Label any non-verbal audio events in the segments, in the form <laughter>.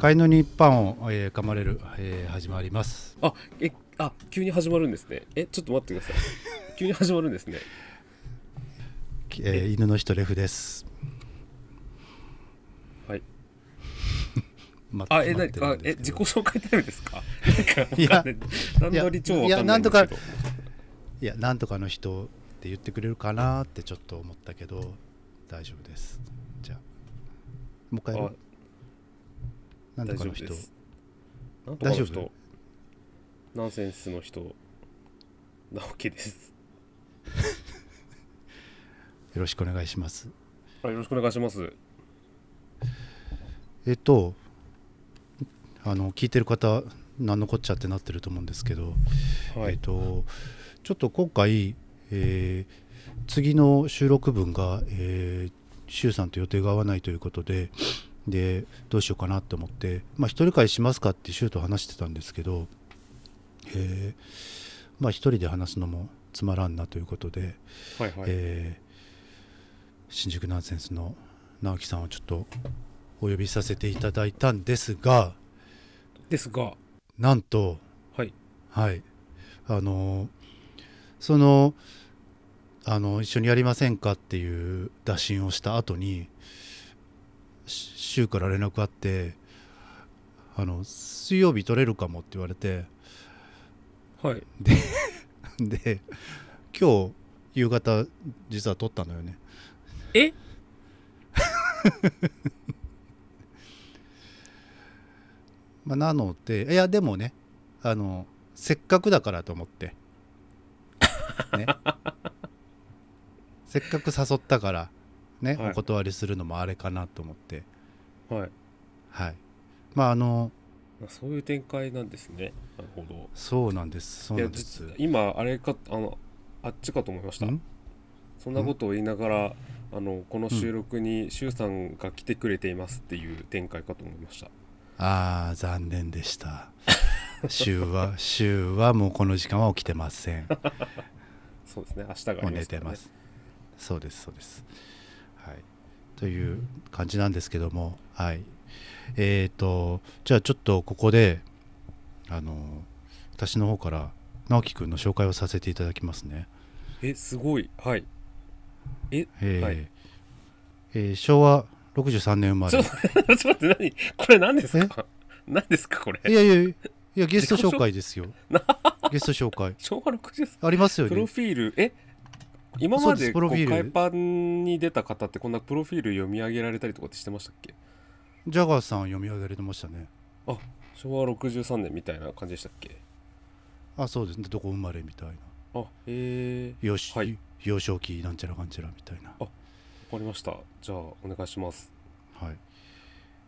飼いのにパンを、えー噛まれる、えー始まります。あえあ急に始まるんですね。えちょっと待ってください。<laughs> 急に始まるんですね。えー犬の人レフです。はい。<laughs> まあえなあえ自己紹介タイムですか？いやない段取り超わかいやなんとかの人って言ってくれるかなってちょっと思ったけど大丈夫です。じゃあもう一回なんと大かの人なんとナンセンスの人。直樹です。<laughs> よろしくお願いします。あよろしくお願いします。えっとあの聞いてる方何のこっちゃってなってると思うんですけどえっはいとちょっと今回、えー次の収録分が、えー、周さんと予定が合わないということででどうしようかなって思って、まあ、一人会しますかって周と話してたんですけど、えーまあ一人で話すのもつまらんなということで、はいはい。えー新宿ナンセンスの直樹さんをちょっとお呼びさせていただいたんですがですが。なんとはい。はい。あのそのあの一緒にやりませんかっていう打診をした後にし週から連絡あってあの水曜日取れるかもって言われてはい。で <laughs> 今日夕方実は取ったのよね。え？<laughs> まあ、なのでいやでもねあのせっかくだからと思って。<laughs> ね。せっかく誘ったからね、はい。お断りするのもあれかなと思って。はい。はい。まああのあそういう展開なんですね。なるほど。そうなんです。そうなんです。実今あれかあのあっちかと思いました。ん？そんなことを言いながらあのこの収録に周さんが来てくれていますっていう展開かと思いました。ああ残念でした。週は <laughs> 週はもうこの時間は起きてません。<laughs> そうですね。明日があ寝てます。そうですそうですはい。という感じなんですけどもはい。えーとじゃあちょっとここであの私の方から直樹くんの紹介をさせていただきますね。えすごい。はい。ええーはい。えー昭和63年生まれ。ちょっと待って何？これ何ですか？何ですかこれ？いやいやいやゲスト紹介ですよ。ゲスト紹介。昭和60ありますよプロねフィール？え？<laughs> 今まです。こう海パンに出た方ってこんなプロフィール読み上げられたりとかってしてましたっけ？ジャガーさん読み上げられてましたね。昭和63年みたいな感じでしたっけ？あそうですね。どこ生まれみたいな。あへえよし、はい。幼少期なんちゃらかんちゃらみたいな。わかりました。じゃあお願いします。はい。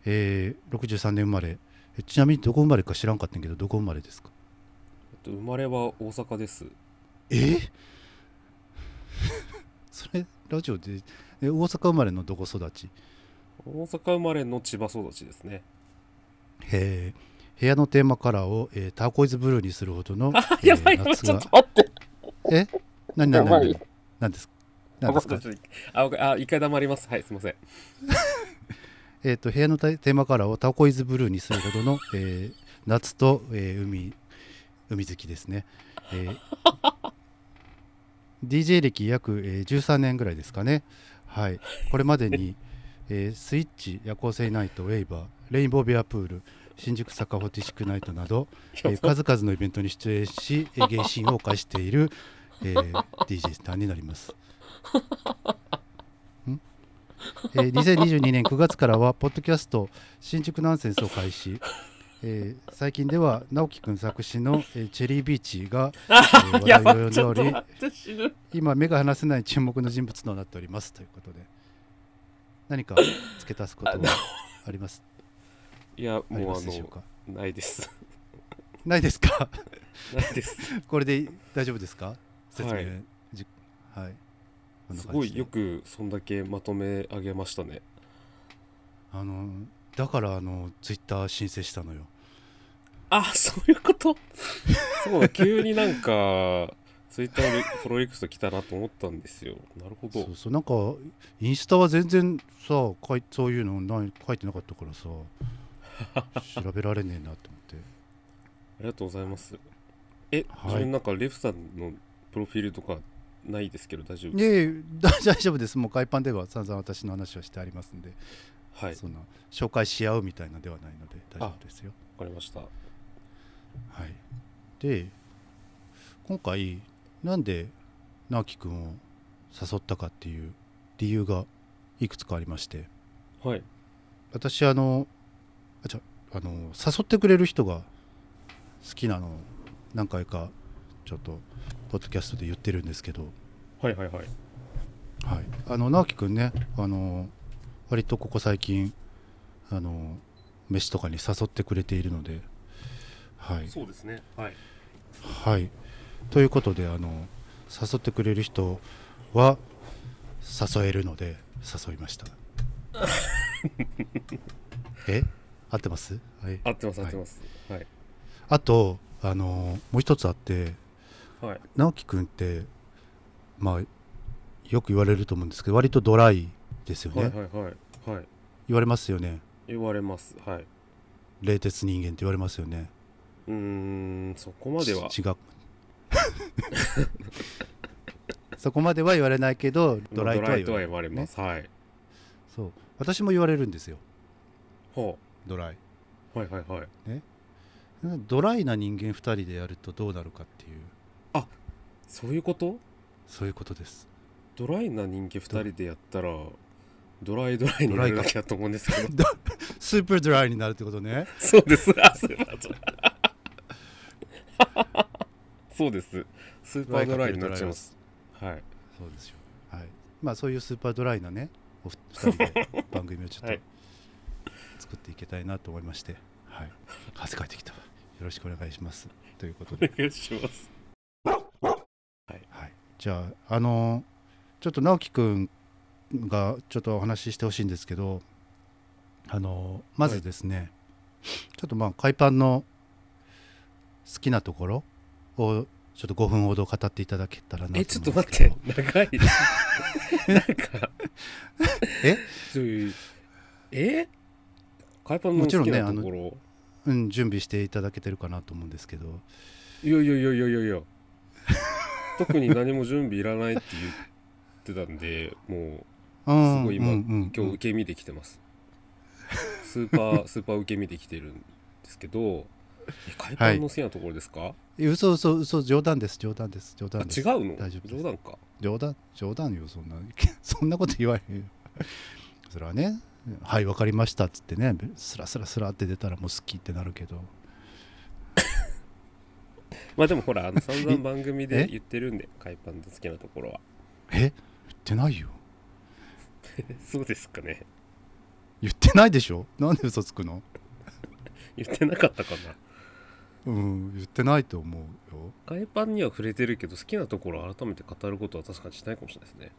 えー、63年生まれ。えちなみにどこ生まれか知らんかったんやけどどこ生まれですか？えっと生まれは大阪です。え？それラジオでえ大阪生まれのどこ育ち？大阪生まれの千葉育ちですね。え。ー部屋のテーマカラーを、えーター <laughs> コイズブルーにするほどの、えー夏が。ちょっと待って。え？何何何？何ですか？何ですか？ああ一回黙ります。はいすいません。えー、と部屋のテーマカラーをターコイズブルーにするほどの、えー夏と、えー海海好きですね、えー DJ 歴約、えー13年ぐらいですかね。はい。これまでに、<laughs> えースイッチ夜行性ナイトウェイバーレインボーベアプール新宿サカフォティシックナイトなど、えー <laughs> 数々のイベントに出演し、えー、芸神を犯している、えー DJ さんになります。えー2022年9月からはポッドキャスト新宿ナンセンスを開始、えー最近では直樹くん作詞の、えーチェリービーチが、<laughs> えー話題を呼んでおり <laughs> 今目が離せない注目の人物となっておりますということで何か付け足すことはあります？いやもうあのないです。<laughs> ないですか？ないです。これで大丈夫ですか？説明、はい。じはい。すごいよくそんだけまとめ上げましたね。あのだからあのツイッター申請したのよあそういうこと？そうだ急になんかツイッターにフォローリクエスト来たなと思ったんですよ。なるほど。そうそうなんかインスタは全然さ書いそういうのない書いてなかったからさ <laughs> 調べられねえなと思って。ありがとうございます。え、はい。自分なんかレフさんのプロフィールとかないですけど大丈夫いえいえ <laughs> 大大丈夫です。もう海パンでは散々私の話をしてありますんで、はい。そんな紹介し合うみたいなのではないので大丈夫ですよ。わかりましたはい。で今回なんで直樹くんを誘ったかっていう理由がいくつかありまして。はい。私あのあじゃあの誘ってくれる人が好きなのを何回かちょっとポッドキャストで言ってるんですけど、はいはいはい。はい、あの直樹くんねあの割とここ最近あの飯とかに誘ってくれているのではい。そうですね。はい。はい。ということであの誘ってくれる人は誘えるので誘いました。<laughs> え？合ってます？はい。合ってます合はい。ってます。はい。あとあのもう一つあってはい。直樹くんってまあよく言われると思うんですけど割とドライですよね、はいはいはい。はい。言われますよね。言われます。はい。冷徹人間って言われますよねうーんそこまでは。ち違う。<laughs> そこまでは言われないけどドライとは言われる言われます。はい。そう。私も言われるんですよ。はドライ。あはいはいはい。ドライな人間2人でやるとどうなるかっていう。そういうこと？そういうことです。ドライな人間2人でやったらドライドライになるだけだと思うんですけど。スーパードライになるってことね。<laughs> そうです。あスーパードライ <laughs> そうです。スーパードライになっちゃいます。はい。そうですよ。はい。まあそういうスーパードライなねお二人で <laughs> 番組をちょっとはい。作っていけたいなと思いまして。はい。汗かいてきた。わよろしくお願いします。ということで。お願いします。はい、じゃあ、あのちょっと直樹くんがちょっとお話ししてほしいんですけど、あのまずですね、ちょっとまあ海パンの好きなところをちょっと5分ほど語っていただけたらなえちょっと待って。長い <laughs> なんか。え？え？海パンの好きもちろんねなところ、うん、準備していただけてるかなと思うんですけど、いやいやいやいやいや。いや特に何も準備いらないって言ってたんでもううんすごい今、うんうん今日受け身できてます。スーパースーパー受け身できてるんですけど。え海パンの好きなところですか、え嘘嘘嘘冗談です。冗談です。冗あ談です。違うの？大丈夫冗談か。冗談冗談よそんな。<laughs> そんなこと言わへんよ。それはね「はい分かりました」っつってねスラスラスラって出たらもう好きってなるけど。<laughs> まあでもほらあの <laughs> 散々番組でえ？言ってるんで海パンの好きなところは。え？言ってないよ。そうですかね。言ってないでしょ？なんで嘘つくの？言ってなかったかなうん言ってないと思うよ。海パンには触れてるけど好きなところを改めて語ることは確かにしないかもしれないですね。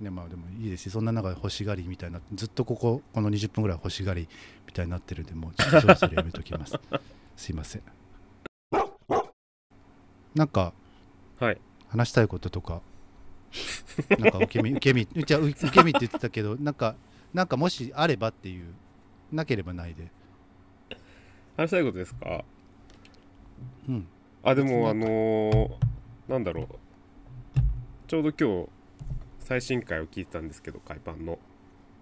ねまあでもいいですよ。そんな中で欲しがりみたいなずっとこここの20分ぐらい欲しがりみたいになってるんでもうちょっとそろそろやめときます。<laughs> すいません。なんかはい。話したいこととか？なんか受け身 <laughs> 受け身じゃあ受け身って言ってたけどなんかなんかもしあればっていうなければないで話したいことですか？うん。あでもあのーなんだろう。ちょうど今日最新回を聞いてたんですけど海パンの。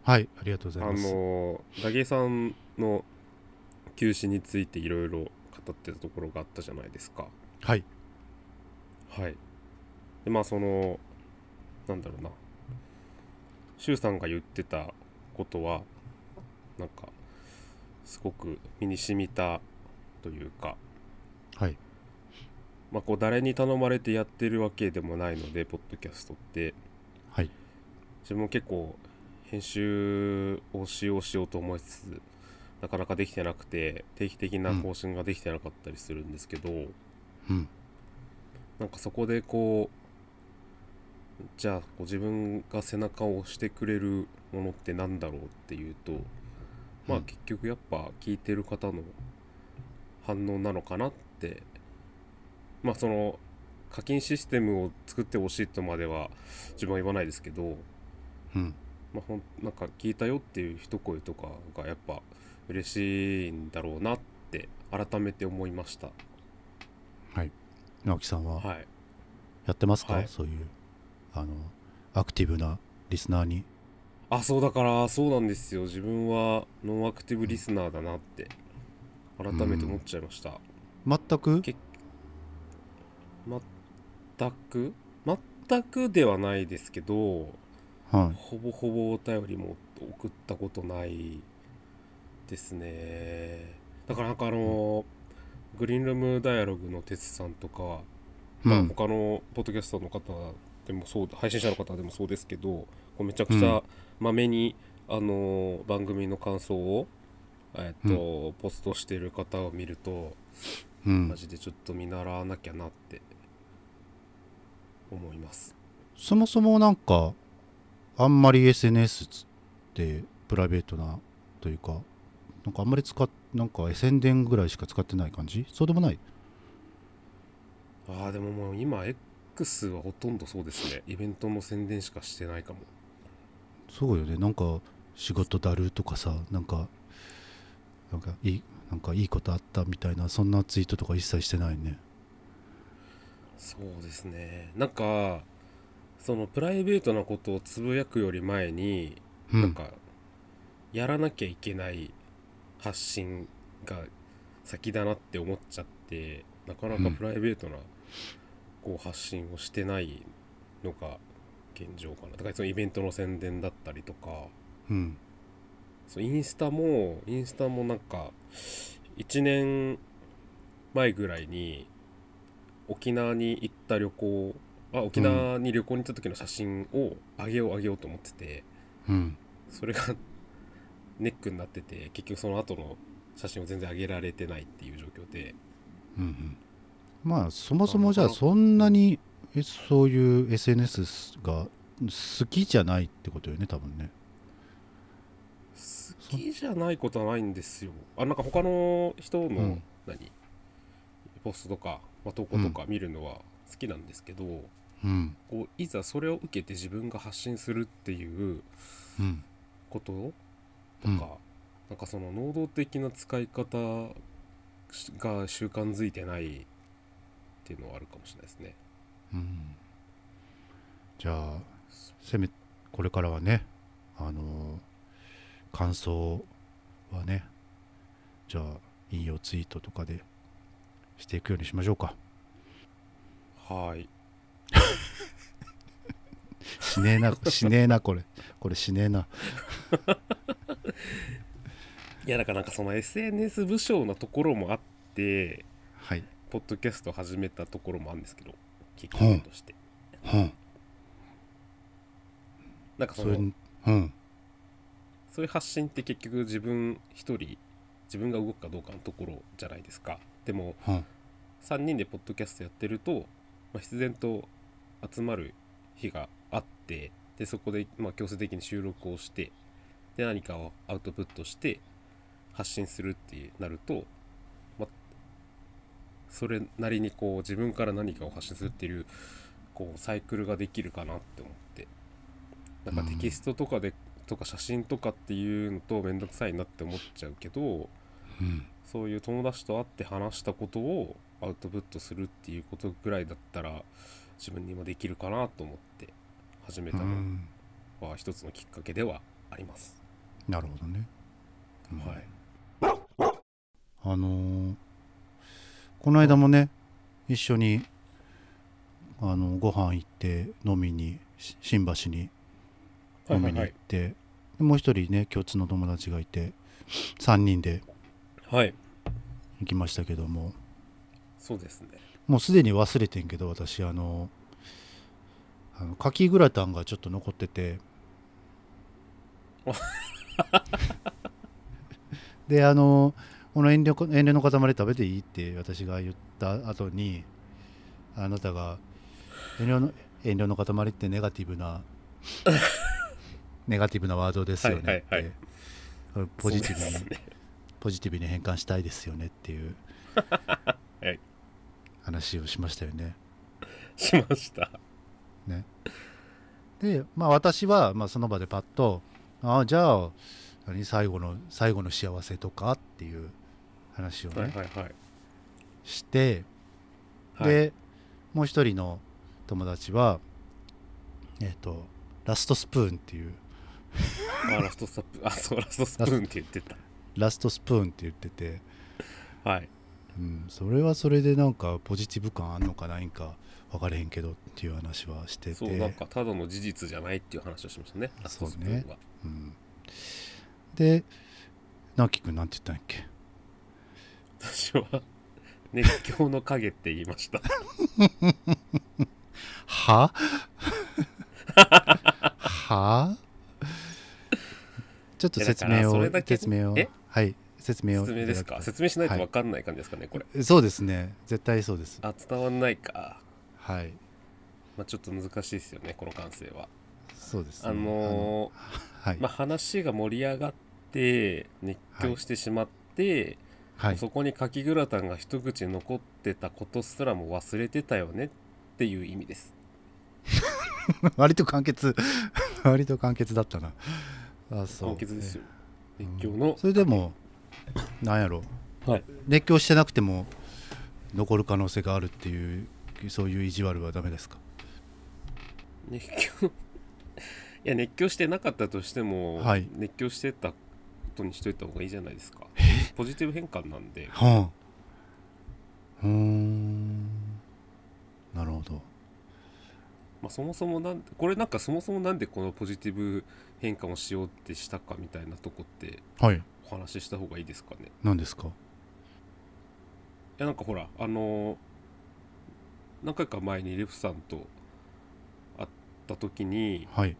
はいありがとうごあざいます、のーダゲさんの休止についていろいろ語ってたところがあったじゃないですか。はい。はい。でまあそのなんだろうな。周さんが言ってたことはなんかすごく身に染みたというかはい。まあこう誰に頼まれてやってるわけでもないのでポッドキャストって。はい。自分も結構編集をしようしようと思いつつなかなかできてなくて定期的な更新ができてなかったりするんですけど、うん。なんかそこでこうじゃあこう自分が背中を押してくれるものってなんだろうっていうとまあうん。結局やっぱ聞いてる方の反応なのかなって。まあその課金システムを作ってほしいとまでは自分は言わないですけど。うん。まあ、ほんなんか聞いたよっていう一声とかがやっぱ嬉しいんだろうなって改めて思いました。はい。直樹さんははい。やってますか、はい。そういうあのアクティブなリスナーに？あそうだからそうなんですよ。自分はノンアクティブリスナーだなって。改めて思っちゃいました、全く？け全く？全くではないですけどはい。ほぼほぼお便りも送ったことないですね。だからなんかあの、グリーンルームダイアログの哲さんとか、うん。他のポッドキャストの方でもそう配信者の方でもそうですけどめちゃくちゃまめに、あの番組の感想を、えっとポストしてる方を見るとうん。マジでちょっと見習わなきゃなって思います。そもそもなんかあんまり SNS ってプライベートなというかなんかあんまり使っなんか宣伝ぐらいしか使ってない感じ？そうでもない？ああでももう今 X はほとんどそうですね。イベントの宣伝しかしてないかもそうよね。なんか仕事だるとかさなんかなんかいいなんかいいことあったみたいなそんなツイートとか一切してないね。そうですね。なんかそのプライベートなことをつぶやくより前に、うん。なんかやらなきゃいけない発信が先だなって思っちゃってなかなかプライベートなこう発信をしてないのが現状かな。だからそのイベントの宣伝だったりとか。うん。そうインスタもインスタもなんか1年前ぐらいに沖縄に行った旅行あ沖縄に旅行に行った時の写真をあげようあげようと思ってて、うん。それがネックになってて結局その後の写真を全然上げられてないっていう状況で。うんうん。まあそもそもじゃあそんなにえそういう SNS が好きじゃないってことよね多分ね。好きじゃないことはないんですよ。あなんか他の人の、うん。何？ポストとか、まあ、投稿とか見るのは好きなんですけど、うん。こういざそれを受けて自分が発信するっていううん。こととか、うん。なんかその能動的な使い方が習慣づいてないっていうのはあるかもしれないですね。うん。じゃあせめこれからはねあの感想はねじゃあ引用ツイートとかでしていくようにしましょうか。はい。しねえなしねえなこれ。これしねえな。いやだからなんかその SNS 部署なところもあってはい。ポッドキャスト始めたところもあるんですけどきっかけとして、うん。なんかそのうん。そういう発信って結局自分一人自分が動くかどうかのところじゃないですか。でもうん。3人でポッドキャストやってると、まあ、必然と集まる日があってでそこで、まあ、強制的に収録をしてで何かをアウトプットして発信するってなると、まあ、それなりにこう自分から何かを発信するっていうこうサイクルができるかなって思って。なんかテキストとかで、とか写真とかっていうのと面倒くさいなって思っちゃうけどうん。そういう友達と会って話したことをアウトプットするっていうことぐらいだったら自分にもできるかなと思って始めたのうん。は一つのきっかけではあります。なるほどね、うん。はい、あのーこの間もね一緒にあのご飯行って飲みにし新橋に飲みに行って、でもう一人ね共通の友達がいて3人ではい、行きましたけども。そうですね。もうすでに忘れてんけど私あのあのカキグラタンがちょっと残ってて。<laughs> であのこの遠慮こ遠慮の塊食べていいって私が言った後にあなたが遠慮の遠慮の塊ってネガティブなネガティブなワードですよねって、はいはいはいポジティブに、ね。ポジティブに変換したいですよねっていう <laughs> はい話をしましたよね。しました。ね。で、まあ、私は、まあ、その場でパッと「ああじゃあ何最後の最後の幸せとか?」っていう話をね、はいはいはい。してはい。でもう一人の友達はえっ、とラストスプーンっていう。あラストスプーン。あそうラストスプーンって言ってた。ラストスプーンって言ってて、はい。うん、それはそれでなんかポジティブ感あんのかないんか分かれへんけどっていう話はしてて。そうなんかただの事実じゃないっていう話をしましたねラストスプーンは、うん、で直樹君なんて言ったんやっけ？私は熱狂の影って言いました。は？<laughs> は？ちょっと説明を説明を。え？はい説明を説明ですか？説明しないと分かんない感じですかね、これ。そうですね。絶対そうです。あ伝わんないか、はい。まあ、ちょっと難しいですよねこの感性は。そうですね。あのあのはい、ーまあ、話が盛り上がって熱狂してしまって、はいそこにカキグラタンが一口残ってたことすらも忘れてたよねっていう意味です。<laughs> 割と簡潔。<laughs> 割と簡潔だったな。あそう。簡潔ですよ。うん熱狂のそれでもなんやろ。はい。熱狂してなくても残る可能性があるっていうそういう意地悪はダメですか？熱狂 <laughs> いや熱狂してなかったとしても、はい。熱狂してたことにしといた方がいいじゃないですか。ポジティブ変換なんで。はあ。うーん。なるほど。まあ、そもそもなんこれなんかそもそもなんでこのポジティブ変換をしようってしたかみたいなとこってはい。お話しした方がいいですかね。い何ですか？やなんかほらあのー何回か前にレフさんと会った時に、はい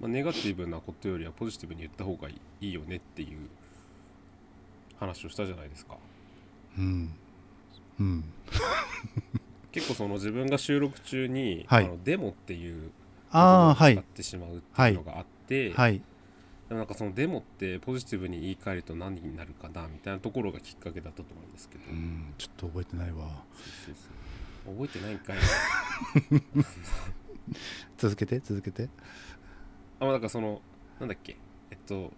まあ、ネガティブなことよりはポジティブに言った方がいいいいよねっていう話をしたじゃないですか。うん。うん。結構その自分が収録中に、はい。あのデモっていうあ使ってしまうっていうのがあって、はい。でもなんかそのデモってポジティブに言い換えると何になるかなみたいなところがきっかけだったと思うんですけど、うん。ちょっと覚えてないわ。そうそうそう。覚えてないんかい。<laughs> 続けて続けてあ、まあ、なんかその、なんだっけ、えっと、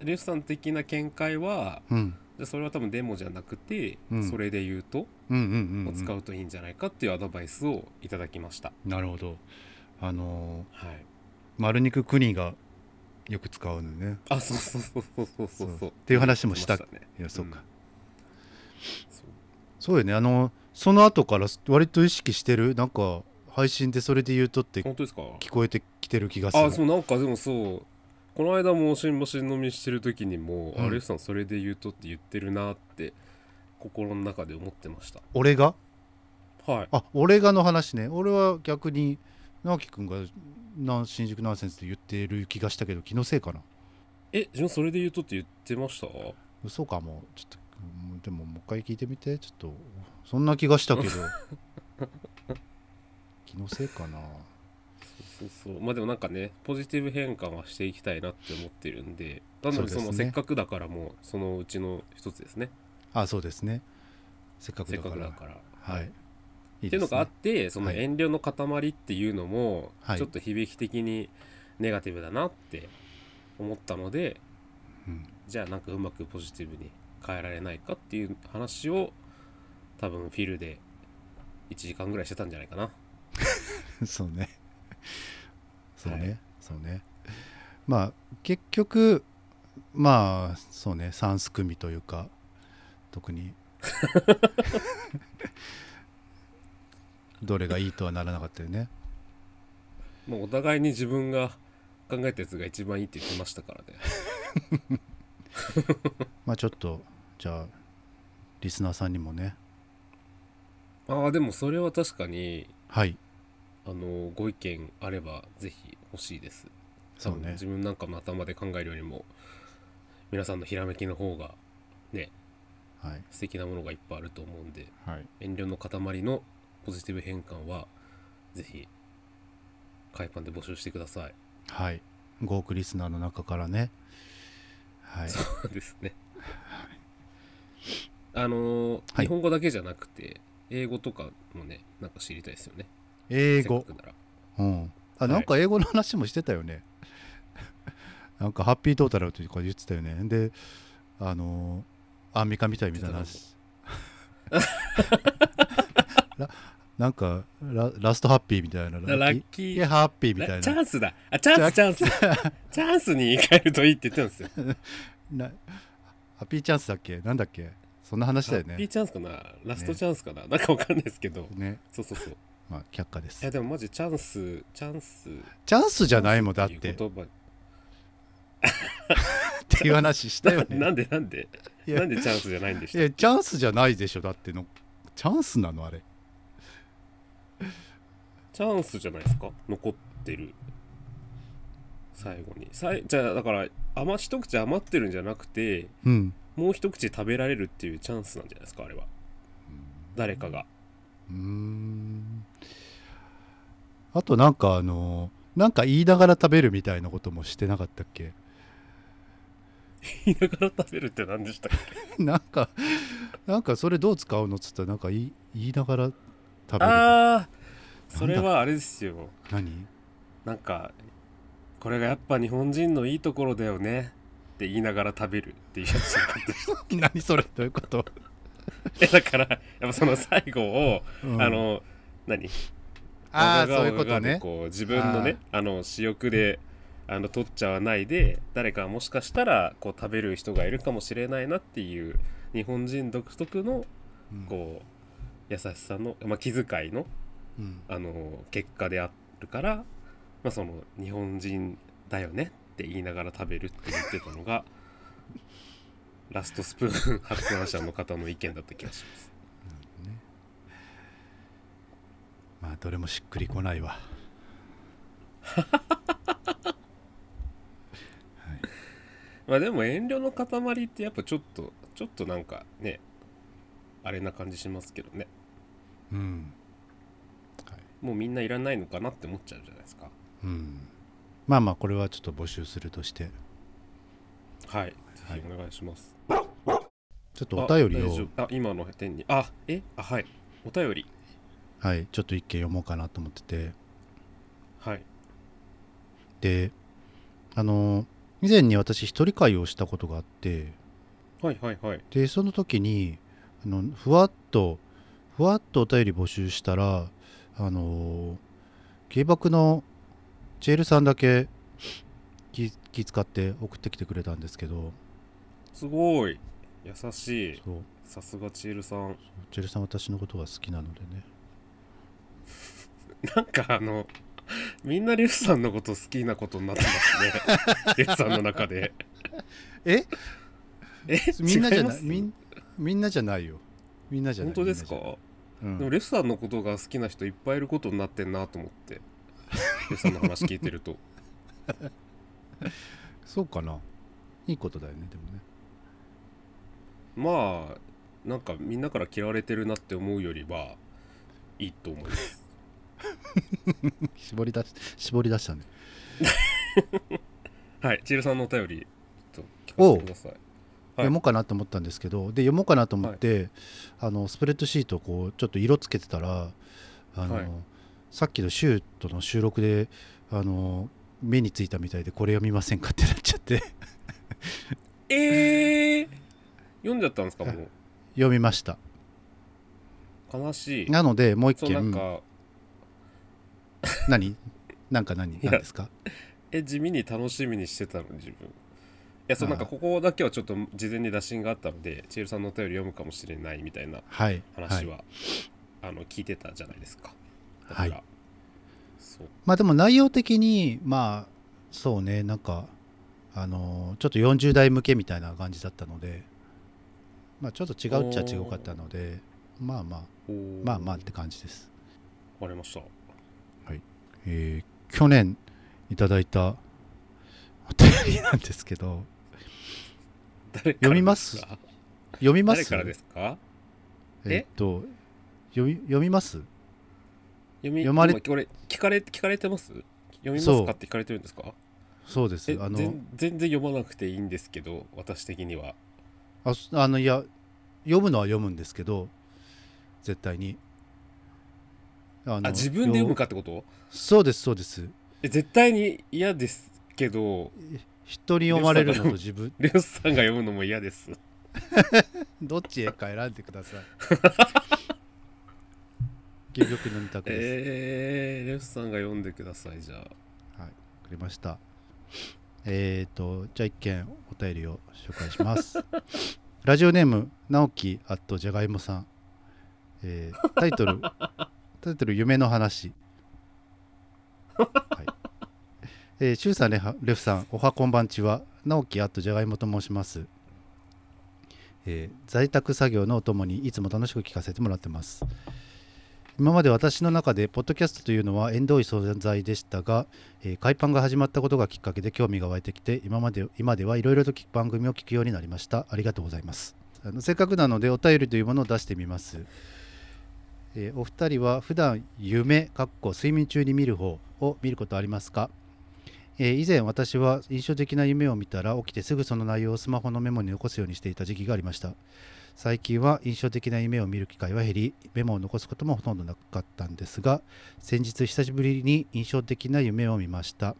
レフさん的な見解は、うん、じゃそれは多分デモじゃなくて、うん、それで言うと、使うといいんじゃないかっていうアドバイスをいただきました。なるほど。あのー、はい。丸肉国がよく使うのね。あ、そうそうそうそうそうそうっていう話もした。したね、いや、そうか。うん、そうそうよね。あの、その後から割と意識してる？なんか、配信でそれで言うとって本当ですか？聞こえてきてる気がする。あそうなんかでもそうこの間も新橋飲みしてる時にも、うん。あレフさんそれで言うとって言ってるなって心の中で思ってました。俺が？はい。あ俺がの話ね。俺は逆に直樹君がな新宿ナンセンスで言ってる気がしたけど気のせいかな。え自分それで言うとって言ってました？嘘かもちょっとうんでももう一回聞いてみて。ちょっとそんな気がしたけど <laughs> 気のせいかな。そうそうまあでもなんかねポジティブ変換はしていきたいなって思ってるんでなのでそのせっかくだからもうそのうちの一つですね。あそうですね。せっかくだから。はい。いいっていうのがあっねてそのはい。遠慮の塊っていうのもはい。ちょっと響き的にネガティブだなって思ったので、うん。じゃあなんかうまくポジティブに変えられないかっていう話を多分フィルで1時間ぐらいしてたんじゃないかな <laughs> そうね。そうね、はい。そうね。まあ結局まあそうね。三すくみというか特に。<laughs> どれがいいとはならなかったよね。もうお互いに自分が考えたやつが一番いいって言ってましたからね。<laughs> まあちょっとじゃあリスナーさんにもね。ああでもそれは確かにはいあのご意見あればぜひ欲しいです。そうね。自分なんかの頭で考えるよりも皆さんのひらめきの方がねはい。素敵なものがいっぱいあると思うんではい。遠慮の塊のポジティブ変換はぜひ海パンで募集してください。はい。5億リスナーの中からね。はい。そうですね。あのーはい。日本語だけじゃなくて英語とかもねなんか知りたいですよね英語。うん。あい。なんか英語の話もしてたよね、<laughs> なんかハッピートータルとか言ってたよね。であのーアンミカみたいみたいな話。<laughs> らなんかララストハッピーみたいな。ラッキー。ハッピーみたいな。チャンスだ。あチャンスチャンス。チャンス <laughs> に言い換えるといいって言ってたんですよ。なハッピーチャンスだっけ？なんだっけ？そんな話だよハッピーねチャンスかな？ラストチャンスかな、なんかわかんないですけど。ね。そうそうそうまあ却下です。いやでもマジチャンスチャンスチャンスじゃないもんだって。<laughs> っていう話したよね。なんでなんで？なんでチャンスじゃないんでした？いやチャンスじゃないでしょ。だってのチャンスなのあれ。チャンスじゃないですか？残ってる。最後に。さいじゃあだから余一口余ってるんじゃなくてうん。もう一口食べられるっていうチャンスなんじゃないですかあれは。誰かが。うーんあとなんかあのなんか言いながら食べるみたいなこともしてなかったっけ？言いながら食べるって何でしたっけ？<laughs> なんかなんかそれどう使うのっつった？らなんか言い言いながら食べるああそれはあれですよ。何？なんかこれがやっぱ日本人のいいところだよね。って言いながら食べるっていうやつ <laughs> 何それ？どういうこと、<laughs> えだからやっぱその最後を、うん。あの何？ああそういうことね。こう自分のねあの私欲であの取っちゃわないで誰かもしかしたらこう食べる人がいるかもしれないなっていう日本人独特のうん。こう優しさの、まあ、気遣いのうん。あの結果であるから、まあ、その日本人だよねって言いながら食べるって言ってたのがラストスプーン発案者の方の意見だった気がします。まあどれもしっくりこないわ。<laughs> まあでも遠慮の塊ってやっぱちょっとちょっとなんかねあれな感じしますけどね。うん、もうみんないらないのかなって思っちゃうじゃないですか。うん、まあまあこれはちょっと募集するとして。はい。ぜはい。ひお願いします、ちょっとお便りを。夫。あ今の点にあえ？あはい。お便りはいちょっと一件読もうかなと思ってて。はい。であの以前に私一人会をしたことがあって。はいはいはい。でその時にあのふわっとふわっとお便り募集したらあの芸爆のチェールさんだけ気気使って送ってきてくれたんですけど。すごい。優しい。さすがチエルさん。チェールさん私のことが好きなのでねなんかあのみんなレフさんのこと好きなことになってますね。レフさんの中で。え？え？みんなじゃない？みんみんなじゃないよ。みんなじゃない。本当ですか？うん。でもレフさんのことが好きな人いっぱいいることになってんなと思って。レフさんの話聞いてると。<laughs> そうかな。いいことだよねでもね。まあなんかみんなから嫌われてるなって思うよりはいいと思います <laughs> 絞り出し絞り出したね。<laughs> はいチエルさんのお便りちょっと聞かせてください。読もうかなと思ったんですけどで読もうかなと思って、あのスプレッドシートをこうちょっと色つけてたらあの、はい。さっきのシュートの収録であの目についたみたいでこれ読みませんかってなっちゃって。えー、読んじゃったんですかもう。読みました。悲しい。なのでもう一件。か何？なんか何？何ですか？え地味に楽しみにしてたの？自分。いやそうなんかここだけはちょっと事前に打診があったのでチエルさんのお便り読むかもしれないみたいなはい。話は、はい、あの聞いてたじゃないですか。だから、はいまあでも内容的にまあそうねなんかあのちょっと40代向けみたいな感じだったのでまあちょっと違うっちゃ違うかったのでまあまあまあまあって感じです。わかりましたえー去年いただいたお便りなんですけど読みます？読みます？誰からですか？えーっと読み読みます？読み読まれ今これ聞かれ聞かれてます？読みますかって聞かれてるんですか？そうです。えあの全全然読まなくていいんですけど私的には。あすあのいや読むのは読むんですけど絶対にあのあ自分で読むよかってこと？そうですそうです。え絶対に嫌ですけど。人に読まれるのと自分。レオスさんが読むのも嫌です。<laughs> どっちへか選んでください。<laughs> 究極の二択です、えー、レオスさんが読んでくださいじゃあ。はいわかりました。えっ、ー、とじゃあ一件お便りを紹介します。<laughs> ラジオネーム直樹あとじゃがいもさん、えータイトルタイトル夢の話。はい。えー、シュウさんレレフさんおはこんばんちは。直樹あとじゃがいもと申します。えー在宅作業のお供にいつも楽しく聞かせてもらってます。今まで私の中でポッドキャストというのは縁遠い存在でしたが、えー海パンが始まったことがきっかけで興味が湧いてきて今まで今ではいろいろと番組を聞くようになりました。ありがとうございます。あのせっかくなのでお便りというものを出してみます、えーお二人は普段夢かっこ睡眠中に見る方を見ることありますか？えー以前私は印象的な夢を見たら起きてすぐその内容をスマホのメモに残すようにしていた時期がありました。最近は印象的な夢を見る機会は減りメモを残すこともほとんどなかったんですが先日久しぶりに印象的な夢を見ました。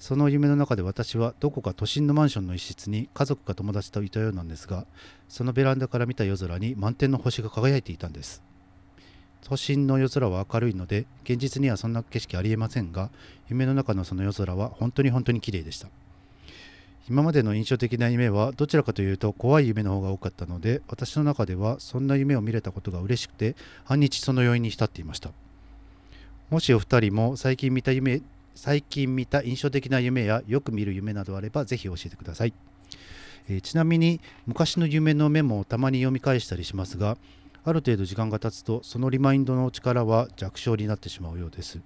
その夢の中で私はどこか都心のマンションの一室に家族か友達といたようなんですがそのベランダから見た夜空に満天の星が輝いていたんです。都心の夜空は明るいので現実にはそんな景色ありえませんが夢の中のその夜空は本当に本当に綺麗でした。今までの印象的な夢はどちらかというと怖い夢の方が多かったので私の中ではそんな夢を見れたことが嬉しくて半日その余韻に浸っていました。もしお二人も最近見た夢最近見た印象的な夢やよく見る夢などあればぜひ教えてください、えーちなみに昔の夢のメモをたまに読み返したりしますがある程度時間が経つとそのリマインドの力は弱小になってしまうようです。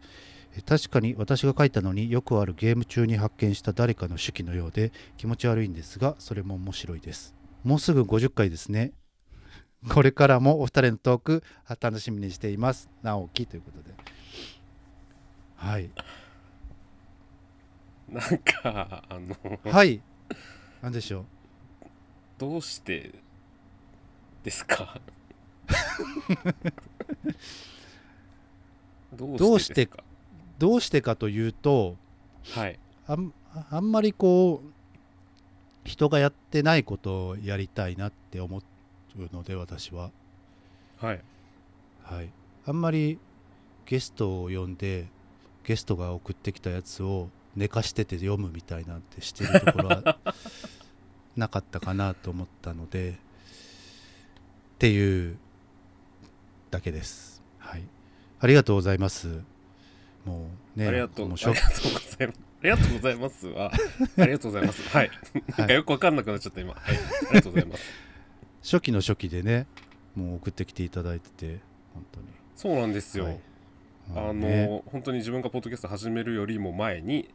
えー確かに私が書いたのによくあるゲーム中に発見した誰かの手記のようで気持ち悪いんですがそれも面白いです。もうすぐ50回ですね。これからもお二人のトークあ楽しみにしています。直樹ということで。はい。なんかあのはい。何でしょう。どうしてですか？どどうしてどうしてかというとはい。あんあんまりこう人がやってないことをやりたいなって思うので私は。はい。はい、あんまりゲストを呼んでゲストが送ってきたやつを寝かしてて読むみたいなんてしてるところは <laughs> なかったかなと思ったのでっていうだけです。はい、ありがとうございます。もうね、ありがとう。ございます。ありがとうございますはありがとうございます。はい。なんかよくわかんなくなっちゃった今。はい。ありがとうございます。初期の初期でね、もう送ってきていただいてて本当に。そうなんですよ、はい。あの、ね。本当に自分がポッドキャスト始めるよりも前に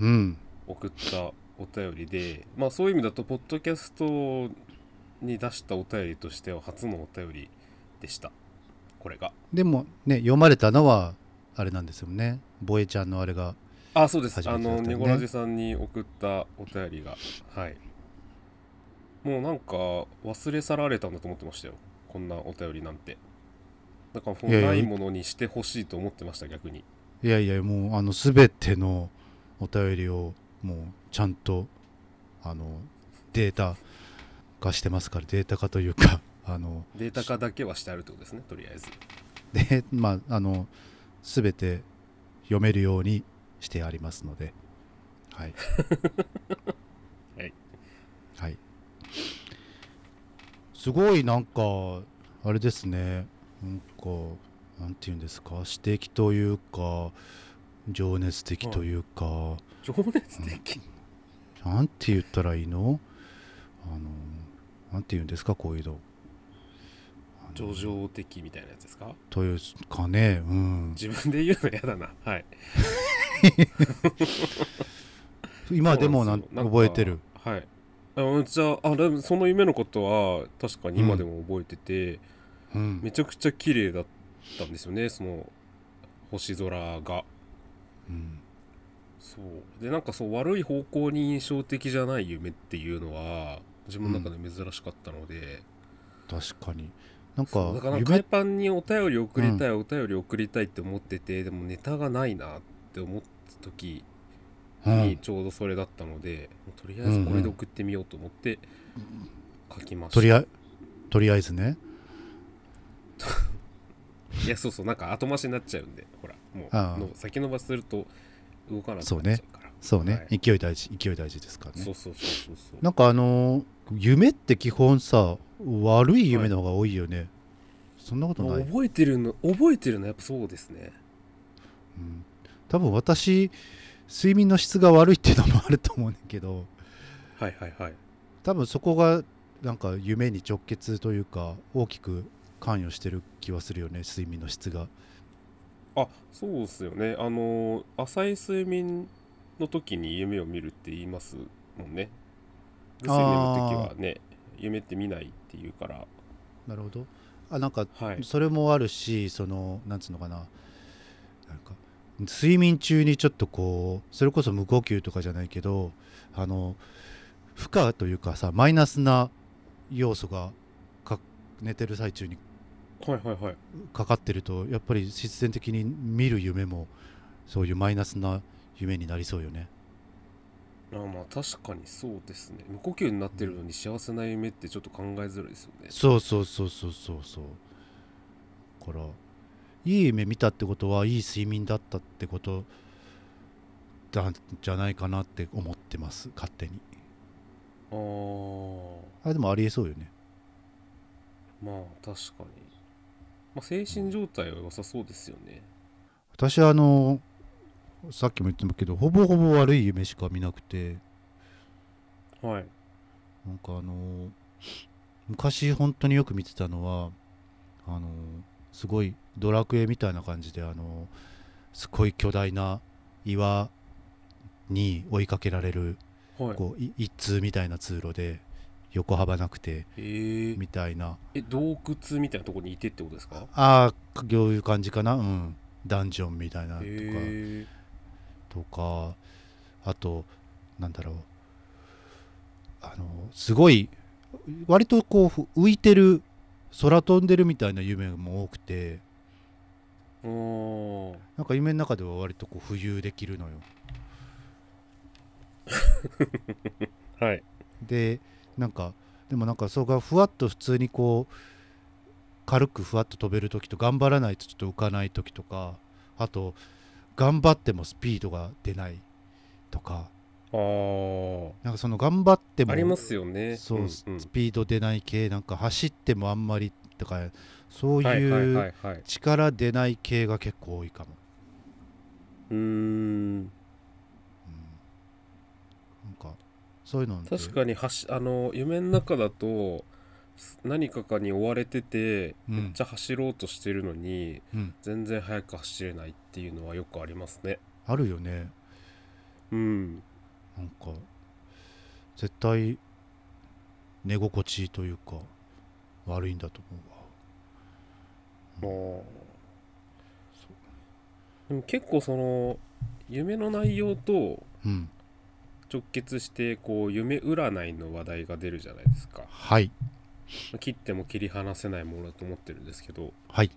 うん、送ったお便りでまあそういう意味だとポッドキャストに出したお便りとしては初のお便りでしたこれが。でもね読まれたのはあれなんですよね。ボエちゃんのあれがあそうです、あのネゴラジさんに送ったお便りが。はい。もうなんか忘れ去られたんだと思ってましたよ。こんなお便りなんて。だからもないものにしてほしいと思ってました逆に。いやいやもうあの全てのお便りをもうちゃんとあのデータ化してますからデータ化というかあのデータ化だけはしてあるってことですねとりあえず。でまああの全て読めるようにしてありますので。はい。<laughs> はい。はい。すごいなんかあれですね。なんかなんていうんですか？私的というか情熱的というか、情熱的、なんて言ったらいいの？あのなんて言うんですか？こういうのあの上々的みたいなやつですか？というかねうん。自分で言うの嫌だな。はい。<laughs> 今でもなん覚えてる？はい。あじゃああその夢のことは確かに今でも覚えてて、うん。めちゃくちゃ綺麗だったんですよねその星空が。うん。そう。でなんかそう悪い方向に印象的じゃない夢っていうのは自分の中で珍しかったので、確かになんか海パンにお便り送りたい、お便り送りたいって思っててでもネタがないなって思った時うん、にちょうどそれだったので、とりあえずこれで送ってみようと思って書きました、とりあえとりあえずね。<laughs> いやそうそうなんか後回しになっちゃうんでほらもうの先延ばしすると動かなくなっちゃうから。そうね、はい。勢い大事勢い大事ですからね。そうそうそうそうそう。なんかあのー夢って基本さ悪い夢の方が多いよね、そんなことない、覚えてるの覚えてるのやっぱそうですね。うん、多分私睡眠の質が悪いっていうのもあると思うんだけど。はいはいはい。多分そこがなんか夢に直結というか大きく関与してる気はするよね睡眠の質が。あそうですよね。あの浅い睡眠の時に夢を見るって言いますもんねぐっすり眠る時はね夢って見ないっていうから。なるほど。あなんかはい。それもあるしそのなんつうのかな。なんか睡眠中にちょっとこうそれこそ無呼吸とかじゃないけどあの負荷というかさマイナスな要素がか寝てる最中にかかってるとやっぱり必然的に見る夢もそういうマイナスな夢になりそうよねあまあ確かにそうですね。無呼吸になってるのに幸せな夢ってちょっと考えづらいですよね。そうそうそうそうそう。そうだからいい夢見たってことはいい睡眠だったってことなんじゃないかなって思ってます。勝手に。あー。あでもありえそうよね。まあ確かに、まあ、精神状態は良さそうですよね。私はあのさっきも言ってたけどほぼほぼ悪い夢しか見なくて。はい。なんかあの昔本当によく見てたのはあのすごいドラクエみたいな感じであのすごい巨大な岩に追いかけられるはい。こうい一通みたいな通路で横幅なくてえ。ー、みたいな。え洞窟みたいなところにいてってことですか？ああいう感じかな。うん。ダンジョンみたいなとか、へえとかあとなんだろう。あのすごい割とこうふ浮いてる空飛んでるみたいな夢も多くて。なんか夢の中では割とこう浮遊できるのよ。<laughs> はい。でなんかでもなんかそれがふわっと普通にこう軽くふわっと飛べる時と頑張らないとちょっと浮かない時とかあと頑張ってもスピードが出ないとか。なんかその頑張ってもありますよね。そう、んん。スピード出ない系なんか走ってもあんまりとかそうはいう力出ない系が結構多いかも、うーん。うん、なんかそういうの確かにはしあの夢の中だとす何かかに追われてて、うん。めっちゃ走ろうとしてるのにうん、全然速く走れないっていうのはよくありますね。あるよね。うん。なんか絶対寝心地というか悪いんだと思うわ。まあでも結構その夢の内容とうん。直結してこう夢占いの話題が出るじゃないですか。はい切っても切り離せないものだと思ってるんですけど。はい。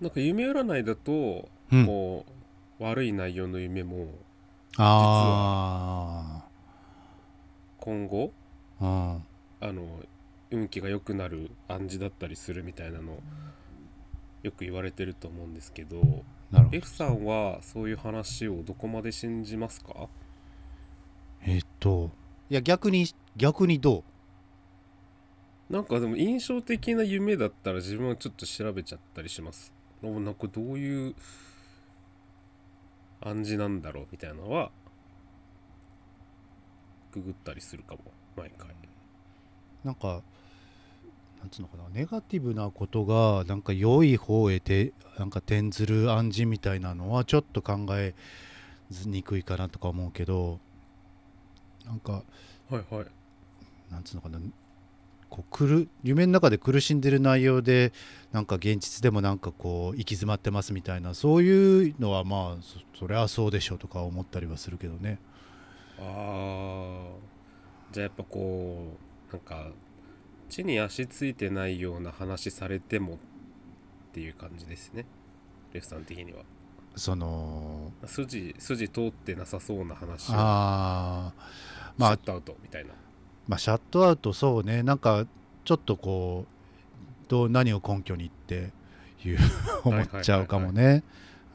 なんか夢占いだとうん。こう悪い内容の夢もあ今後あの運気が良くなる暗示だったりするみたいなのよく言われてると思うんですけどなるほど。F さんはそういう話をどこまで信じますか？えっといや逆に逆にどなんかでも印象的な夢だったら自分はちょっと調べちゃったりします。おなんかどういう暗示なんだろうみたいなのはググったりするかも毎回。うなんかなんつうのかなネガティブなことがなんか良い方へてなんか転ずる暗示みたいなのはちょっと考えにくいかなとか思うけどなんかはいはい。なんつうのかなこうくる夢の中で苦しんでる内容でなんか現実でもなんかこう行き詰まってますみたいなそういうのはまあそそりゃそうでしょうとか思ったりはするけどね。あー。じゃあやっぱこうなんか地に足ついてないような話されてもっていう感じですね。レフさん的には。その筋筋通ってなさそうな話を。ああまあシャットアウトみたいなまあシャットアウトそうね。なんかちょっとこうどう何を根拠にっていう思っちゃうかもね。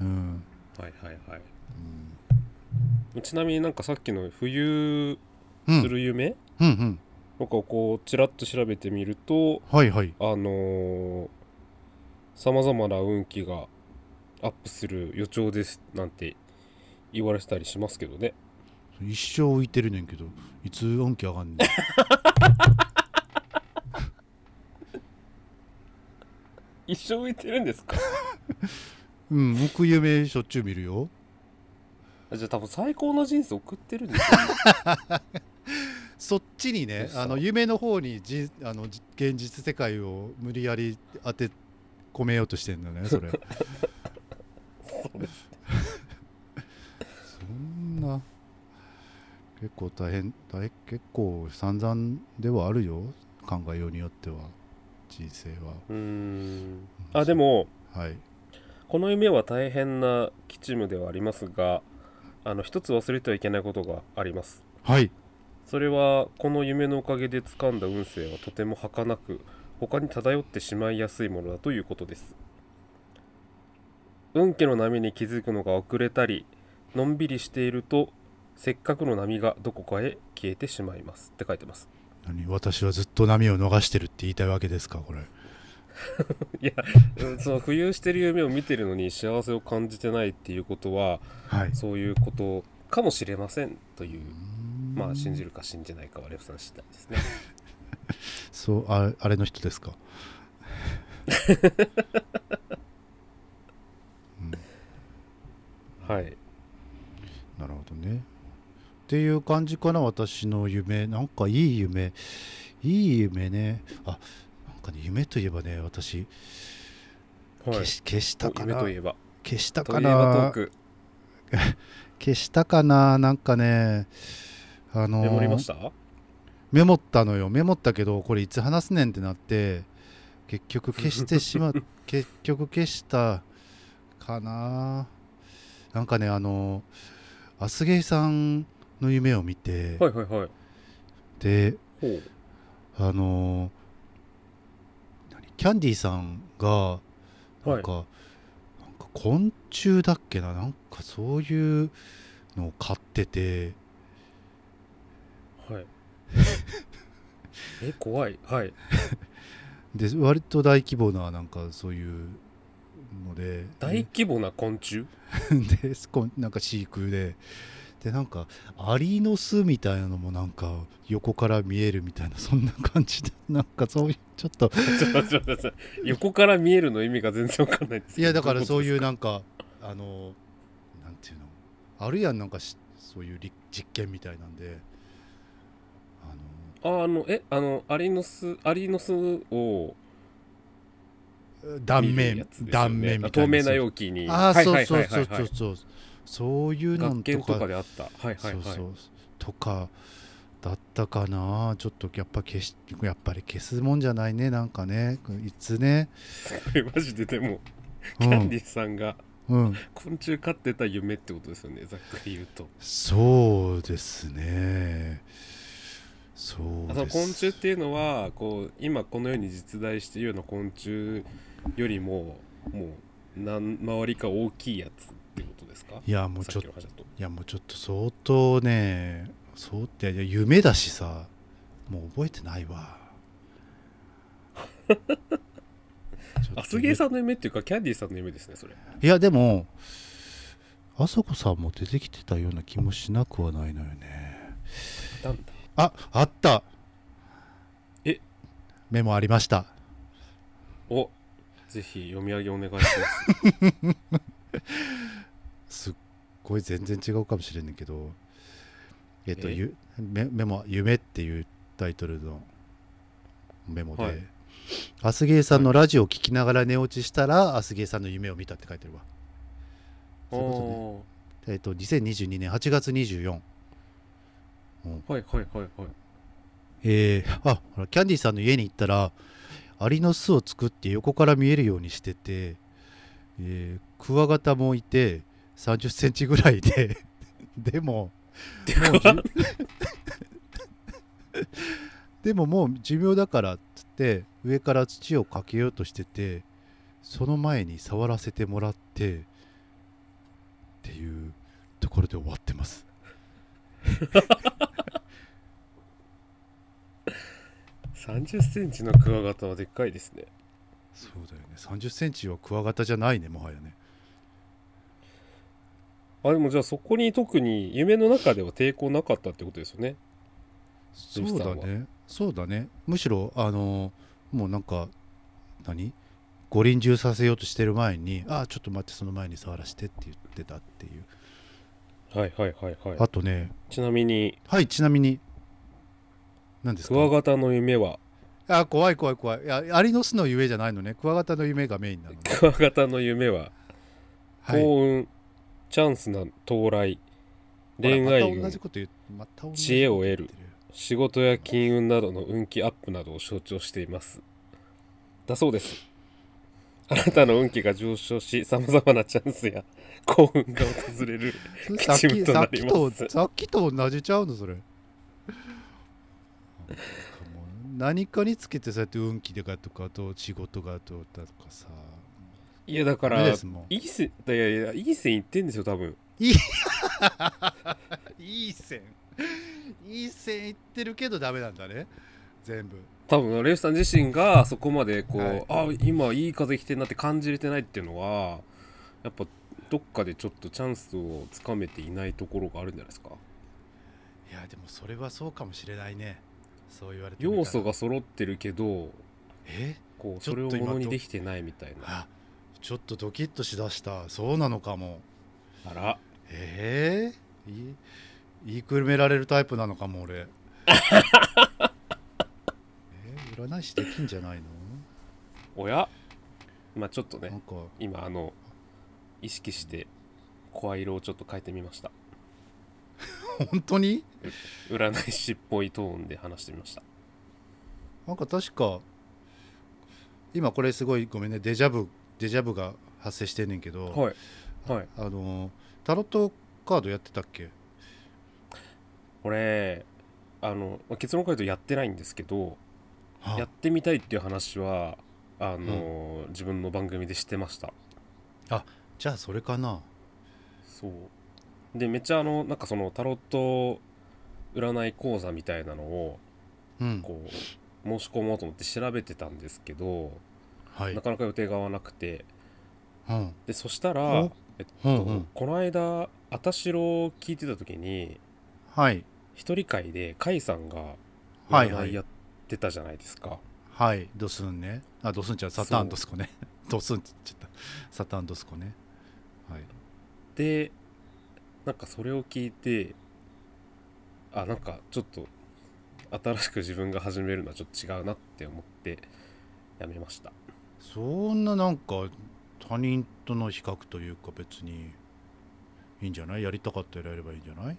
うん。はいはいはい。うん。ちなみになんかさっきの浮、うん、遊する夢、うん。うんなんかこうちらっと調べてみるとはいはい。あのさまざまな運気がアップする予兆ですなんて言われてたりしますけどね一生浮いてるねんけどいつ運気上がんねん。<laughs> 一生浮いてるんですか？<laughs> うん浮く夢しょっちゅう見るよ。じゃあ多分最高の人生送ってるんですよ、ね、<laughs> そっちにね嘘あの夢の方にじあのじ現実世界を無理やり当て込めようとしてんだねそれ。そうですそんな結構大変大変結構散々ではあるよ。考えようによっては。人生は。うーん。あでもはい。この夢は大変な吉夢ではありますがあの一つ忘れてはいけないことがあります。はい。それはこの夢のおかげで掴んだ運勢はとても儚く他に漂ってしまいやすいものだということです。運気の波に気づくのが遅れたりのんびりしているとせっかくの波がどこかへ消えてしまいますって書いてます。何？私はずっと波を逃してるって言いたいわけですかこれ。<laughs> いやうんその浮遊してる夢を見てるのに幸せを感じてないっていうことははい。そういうことかもしれませんというまあ信じるか信じないかはレフさん次第ですね。<laughs> そうああれの人ですか、<laughs> うん。はい。なるほどねっていう感じかな私の夢。なんかいい夢。いい夢ね。あなんかね夢といえばね私はい。消し消したかな。夢といえば。消したかな。ク。<laughs> 消したかな。なんかねあのーメモりました？メモったのよ。メモったけどこれいつ話すねんってなって結局消してしま <laughs> 結局消したかな。なんかねあのアスゲイさんの夢を見て、はいはいはい。であの何？キャンディーさんがなんか,、なんか昆虫だっけな？なんかそういうのを飼ってて。はい。え怖い。はい。<laughs> で割と大規模ななんかそういうので。大規模な昆虫？<laughs> でなんか飼育ででなんかアリの巣みたいなのもなんか横から見えるみたいなそんな感じで <laughs> なんかそういうちょっと。<laughs> 横から見えるの意味が全然わかんないですいやだからそういううなんかあのなんていうの？あるやんなんかしそういうり実験みたいなんで。あああのえあのアリの巣アリの巣をの断面、ね。断面みたいな透明な容器に。ああ、はいそうはいはいはい。そうそうそうそうそういうのとかとかであった。はいはいはい。そうそうとかだったかな。ちょっとやっぱ消しやっぱり消すもんじゃないねなんかね。いつね、これマジででもうキャンデんィさんがうん、昆虫飼ってた夢ってことですよね。ざっくり言うと。そうですね。そうです。昆虫っていうのはこう今この世に実在しているような昆虫よりももう何周りか大きいやつってことですか？いやもうさちょっといやもうちょっと相当ねそうっていや夢だしさもう覚えてないわ。<laughs> ちょっとあすげえさんの夢っていうかキャンディーさんの夢ですねそれ。いやでもあそこさんも出てきてたような気もしなくはないのよね。ああった。え？メモありました。おぜひ読み上げお願いします <laughs> すっごい全然違うかもしれんねんけどえっとえ？ゆメメモ「夢」っていうタイトルのメモで、はい。アスゲーさんのラジオを聞きながら寝落ちしたら、アスゲーさんの夢を見たって書いてるわ。そういうことね。えっと2022年8月24おーはいはいはいはい。えー、あほらキャンディーさんの家に行ったらアリの巣を作って横から見えるようにしてて、えークワガタもいて3 0センチぐらいで <laughs> でももうじでももう寿命だからっつって上から土をかけようとしててその前に触らせてもらってっていうところで終わってます。<laughs> 30センチのクワガタはでっかいですね。そうだよね。3 0センチはクワガタじゃないねもはやねあでもじゃあそこに特に夢の中では抵抗なかったってことですよね。そうだね。そうだね。むしろあのもうなんか何？五輪中させようとしてる前にああちょっと待ってその前に触らせてって言ってたっていう。はいはいはいはい。あとねちなみに。はいちなみに。何ですか？クワガタの夢は？あ怖い怖い怖い。いやアリの巣の夢じゃないのね。クワガタの夢がメインなのね、クワガタの夢は？はい、幸運、チャンスな到来。恋愛運ま知恵を得る。仕事や金運などの運気アップなどを象徴しています。だそうです。あなたの運気が上昇しさまざまなチャンスや <laughs> 幸運が訪れる <laughs> さっき吉夢となります。さっきと同じちゃうのそれ。何かにつけてそうやって運気とかとかと仕事がどうだとかさいやだかダらいい線いやいやいい線いってんですよ多分。いい線いい線いってるけどダメなんだね。全部。多分レイフさん自身がそこまでこう、はい。あ今いい風来てんなって感じれてないっていうのはやっぱどっかでちょっとチャンスをつかめていないところがあるんじゃないですか。いやでもそれはそうかもしれないね。そう言われて要素が揃ってるけどえ？こうそれを今ものにできてないみたいな。あちょっとドキッとしだした。そうなのかも。あら。ええい言いくるめられるタイプなのかも俺。<laughs> えー？占い師できんじゃないの？おや？まあちょっとねなんか。今あの意識して声色をちょっと変えてみました。<laughs> 本当に？占い師っぽいトーンで話してみました。なんか確か今これすごいごめんねデジャブデジャブが発生してんねんけど、はい。はい。あのタロットカードやってたっけ？これあのまあ結論から言うとやってないんですけどはやってみたいっていう話はあの、自分の番組でしてました。じゃあそれかな。そう。でめっちゃあのなんかそのタロット占い講座みたいなのをうん。こう申し込もうと思って調べてたんですけど、はい。なかなか予定が合わなくて。うん。でそしたらお、えっとうんうん。この間「あたしろ」を聞いてた時にはい。一人会で甲斐さんがはいやってたじゃないですか、はい。ドスンね。あドスンちゃんサターンドスコね。ドスンって言っちゃった。サターンドスコね。はい。でなんかそれを聞いてあなんかちょっと新しく自分が始めるのはちょっと違うなって思ってやめましたそんななんか他人との比較というか別にいいんじゃない？やりたかったらやればいいんじゃない？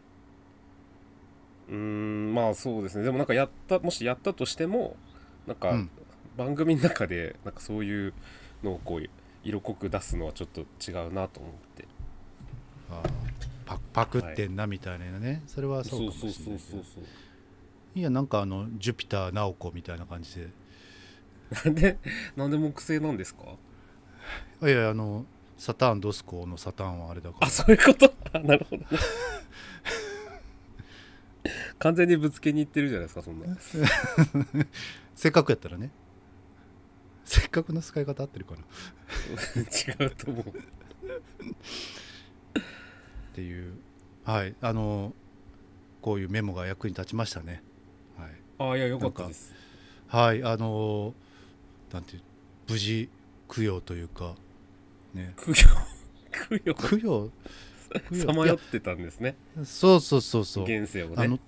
うーんまあそうですね。でもなんかやったもしやったとしてもなんかうん。番組の中でなんかそういうのをこう色濃く出すのはちょっと違うなと思って。あーパパクってんなみたいなね、それはそうかもしれないけどそうそういやなんかあのジュピター直子みたいな感じでなんでなんで木星なんですか？いやいやあのサターンドスコのサターンはあれだから。あそういうこと？あなるほどね。完全にぶつけにいってるじゃないですかそんな。せっかくやったらね。せっかくの使い方合ってるかな。違うと思う。っていう。はい。あのこういうメモが役に立ちましたね。はい。あいやよかったです。はい。あのなんていう無事供養というかね。供養。供養。さまよってたんですね。そうそうそうそう。現世をね。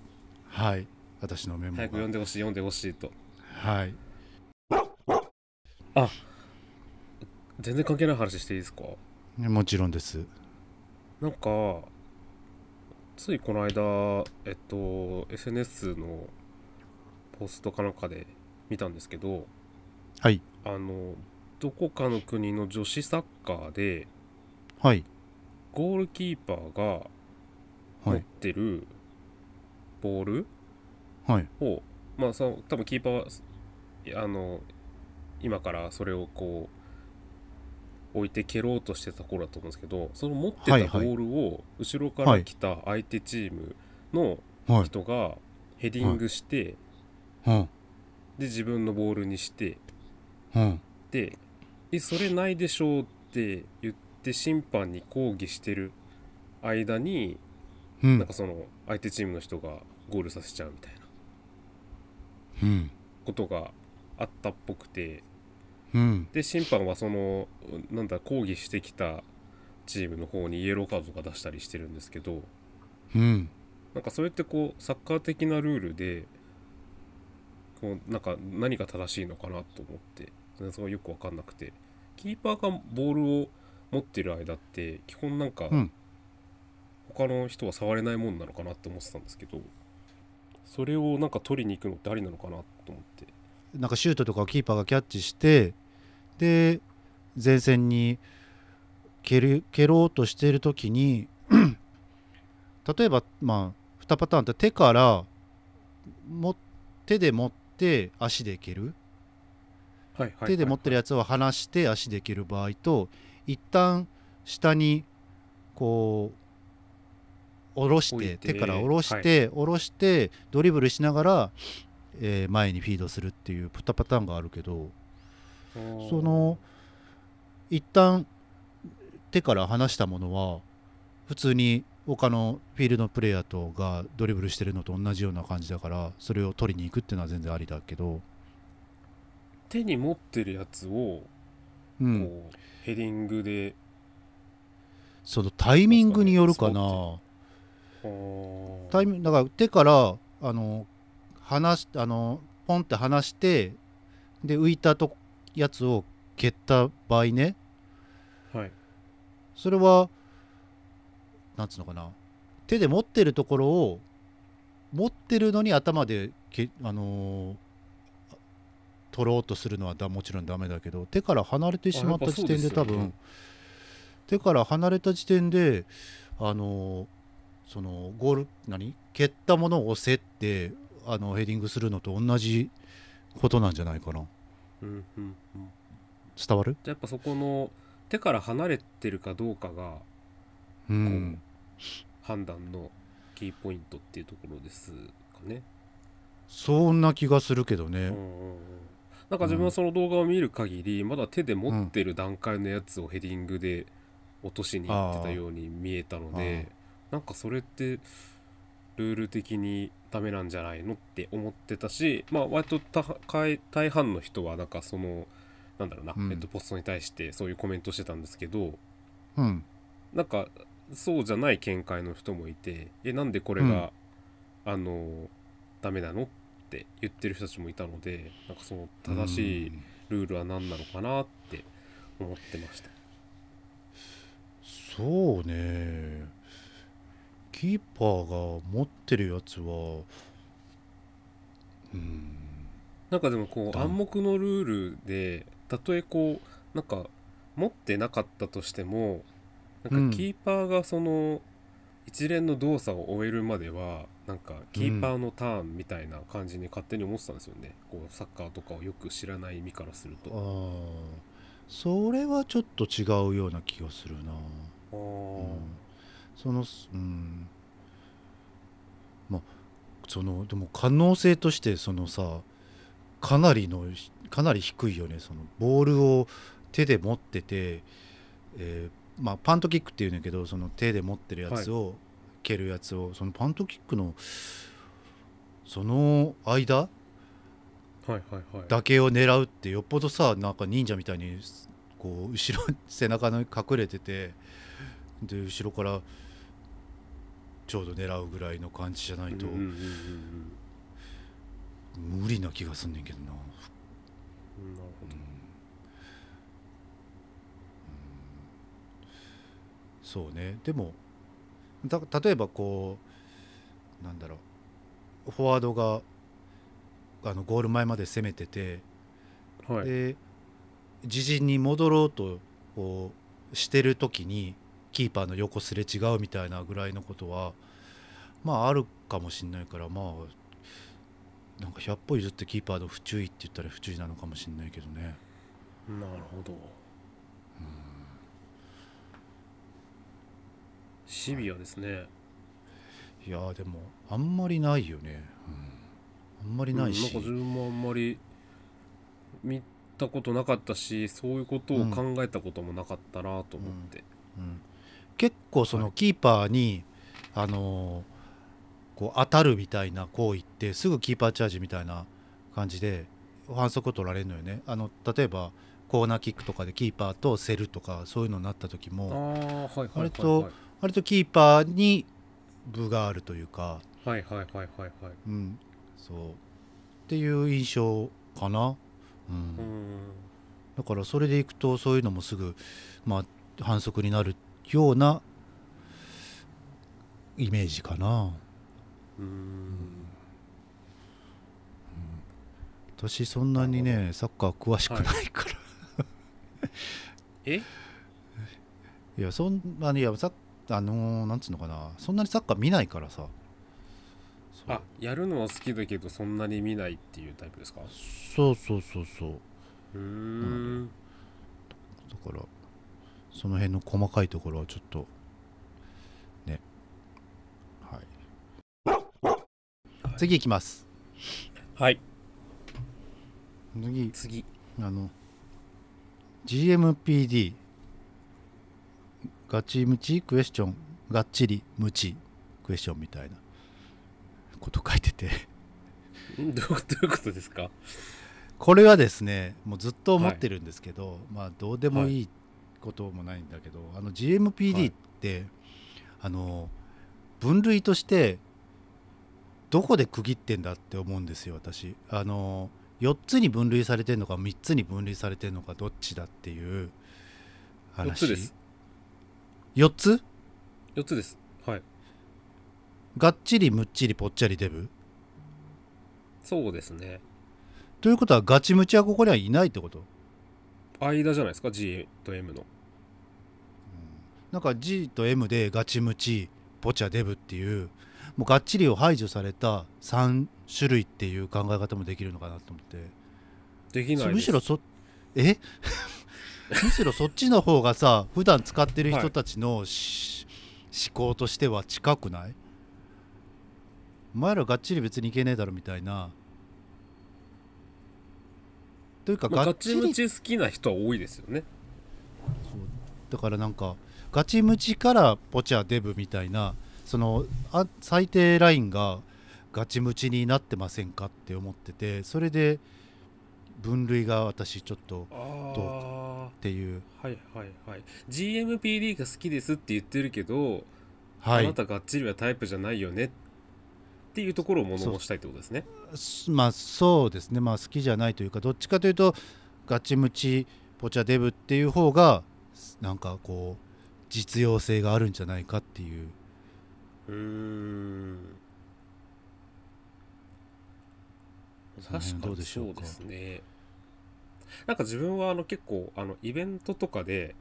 はい。私のメモが。早く読んでほしい読んでほしいと。はい。全然関係ない話していいですか？もちろんです。なんかついこの間えっと SNS のポストかなんかで見たんですけどはい。あのどこかの国の女子サッカーではい。ゴールキーパーが持っはいてるボールはい。を、まあその多分キーパーはあの今からそれをこう置いて蹴ろうとしてた頃だと思うんですけどその持ってたボールを後ろから来た相手チームのはい。人がヘディングして、うん。で自分のボールにしてうんで「えそれないでしょう」って言って審判に抗議してる間に、うん。なんかその相手チームの人がゴールさせちゃうみたいなうん。ことがあったっぽくてうん。で審判はそのなんだ抗議してきたチームの方にイエローカードが出したりしてるんですけどうん。なんかそれってこうサッカー的なルールでこうなんか何が正しいのかなと思ってそれがよく分かんなくて。キーパーがボールを持ってる間って基本なんかうん。他の人は触れないもんなのかなって思ってたんですけどそれをなんか取りに行くのってありなのかなと思って。なんかシュートとかをキーパーがキャッチしてで前線に蹴る蹴ろうとしている時に <clears throat> 例えばまあ2パターンって手からも手で持って足で蹴る手で持ってるやつを離して足で蹴る場合と一旦下にこう下ろしてて手から下ろして、下ろしてドリブルしながら、えー前にフィードするっていう2パターンがあるけどその一旦手から離したものは普通に他のフィールドのプレイヤーとがドリブルしてるのと同じような感じだからそれを取りに行くっていうのは全然ありだけど、手に持ってるやつをうこん、うヘディングでそのタイミングによるかな。タイミングだから手からあの離しあのポンって離してで浮いたとやつを蹴った場合ね。はい。それはなんつうのかな。手で持ってるところを持ってるのに頭でけあのー取ろうとするのはだもちろんダメだけど手から離れてしまった時点で多分手から離れた時点であのそのゴール何？蹴ったものを押せってあのヘディングするのと同じことなんじゃないかな。うんうんうん。伝わる？じゃあやっぱそこの手から離れてるかどうかがうん。判断のキーポイントっていうところですかね。そんな気がするけどね。うんうんうんなんか自分はその動画を見る限り、まだ手で持ってる段階のやつをヘディングで落としに行ってたように見えたのでなんかそれってルール的にダメなんじゃないのって思ってたしまあ割と大半の人はなんかそのなんだろうな、うん。えっと、ポストに対してそういうコメントしてたんですけどうん。なんかそうじゃない見解の人もいてえなんでこれが、あのダメなのって言ってる人たちもいたのでなんかその正しいルールは何なのかなって思ってました。そうね。キーパーが持ってるやつはうん。なんかでもこうだ暗黙のルールでたとえこうなんか持ってなかったとしてもなうん。んかキーパーがその一連の動作を終えるまではなんかキーパーのターンみたいな感じに勝手に思ってたんですよね、こうサッカーとかをよく知らない身からするあと。ー。それはちょっと違うような気がするな、あー。うん。そのうん。まあそのでも可能性としてそのさかなりのかなり低いよね。そのボールを手で持ってて、えーまあ、パントキックっていうんだけどその手で持ってるやつを、蹴るやつをそのパントキックのその間？はいはいはい。だけを狙うってよっぽどさなんか忍者みたいにこう後ろ <laughs> 背中に隠れててで後ろからちょうど狙うぐらいの感じじゃないと無理な気がすんねんけどな。うんなるほど。そうね。でもだ例えばこうなんだろうフォワードがあのゴール前まで攻めてて、はい。で自陣に戻ろうとこうしてる時にキーパーの横すれ違うみたいなぐらいのことはまああるかもしれないからまあなんか100歩譲ってキーパーの不注意って言ったら不注意なのかもしれないけどね。なるほどシビアですね。いやーでもあんまりないよね、うん、あんまりないし、うんなんか自分もあんまり見たことなかったしそういうことを考えたこともなかったなと思って、うん。結構そはのキーパーに、あのーこう当たるみたいな行為ってすぐキーパーチャージみたいな感じで反則取られるのよね。あの例えばコーナーキックとかでキーパーと競るとかそういうのになった時もはいはいはいはい。割と割とキーパーに分があるというか、はいはいはいはいはい。うん、そう。っていう印象かな、うん。うん。だからそれでいくとそういうのもすぐ、まあ、反則になるようなイメージかな。うん。私そんなにねサッカー詳しくないから、<laughs> え？い、やそんなにいやサッあのーなんつうのかな。そんなにサッカー見ないからさ。あやるのは好きだけどそんなに見ないっていうタイプですか？そうそうそうそう。うーん。だからその辺の細かいところはちょっとね。はい。次いきます。はい。次。次。あの GMPD ガチムチクエスチョンがっちりムチクエスチョンみたいなこと書いてて。<laughs> んどういうことですか？これはですねもうずっと思ってるんですけど、まあどうでもいいこともないんだけど、あの GMPD って、あの分類としてどこで区切ってんだって思うんですよ私。あの4つに分類されてるのか3つに分類されてるのかどっちだっていう話。4つです4つ？4つです。はい。がっちりむっちりぽっちゃりデブ？そうですね。ということはガチムチはここにはいないってこと？間じゃないですか？G と M の。なんか G と M でガチムチポチャデブっていうもうがっちりを排除された3種類っていう考え方もできるのかなと思って。できないです。むしろそえ？むしろそっちの方がさ普段使ってる人たちのし、思考としては近くない？お前らがっちり別にいけねえだろみたいな。というかまあ、ガチムチ好きな人は多いですよね。だからなんかガチムチからポチャデブみたいなそのあ最低ラインがガチムチになってませんかって思っててそれで分類が私ちょっとあっていう。あはいはいはい。GMPD が好きですって言ってるけど、はい。あなたがっちりはタイプじゃないよね。っていうところを物申したいってことですね。すまあそうですね。まあ好きじゃないというかどっちかというとガチムチポチャデブっていう方がなんかこう実用性があるんじゃないかっていう。うーん。確かにどうでしょうか。そうですねなんか自分はあの結構あのイベントとかで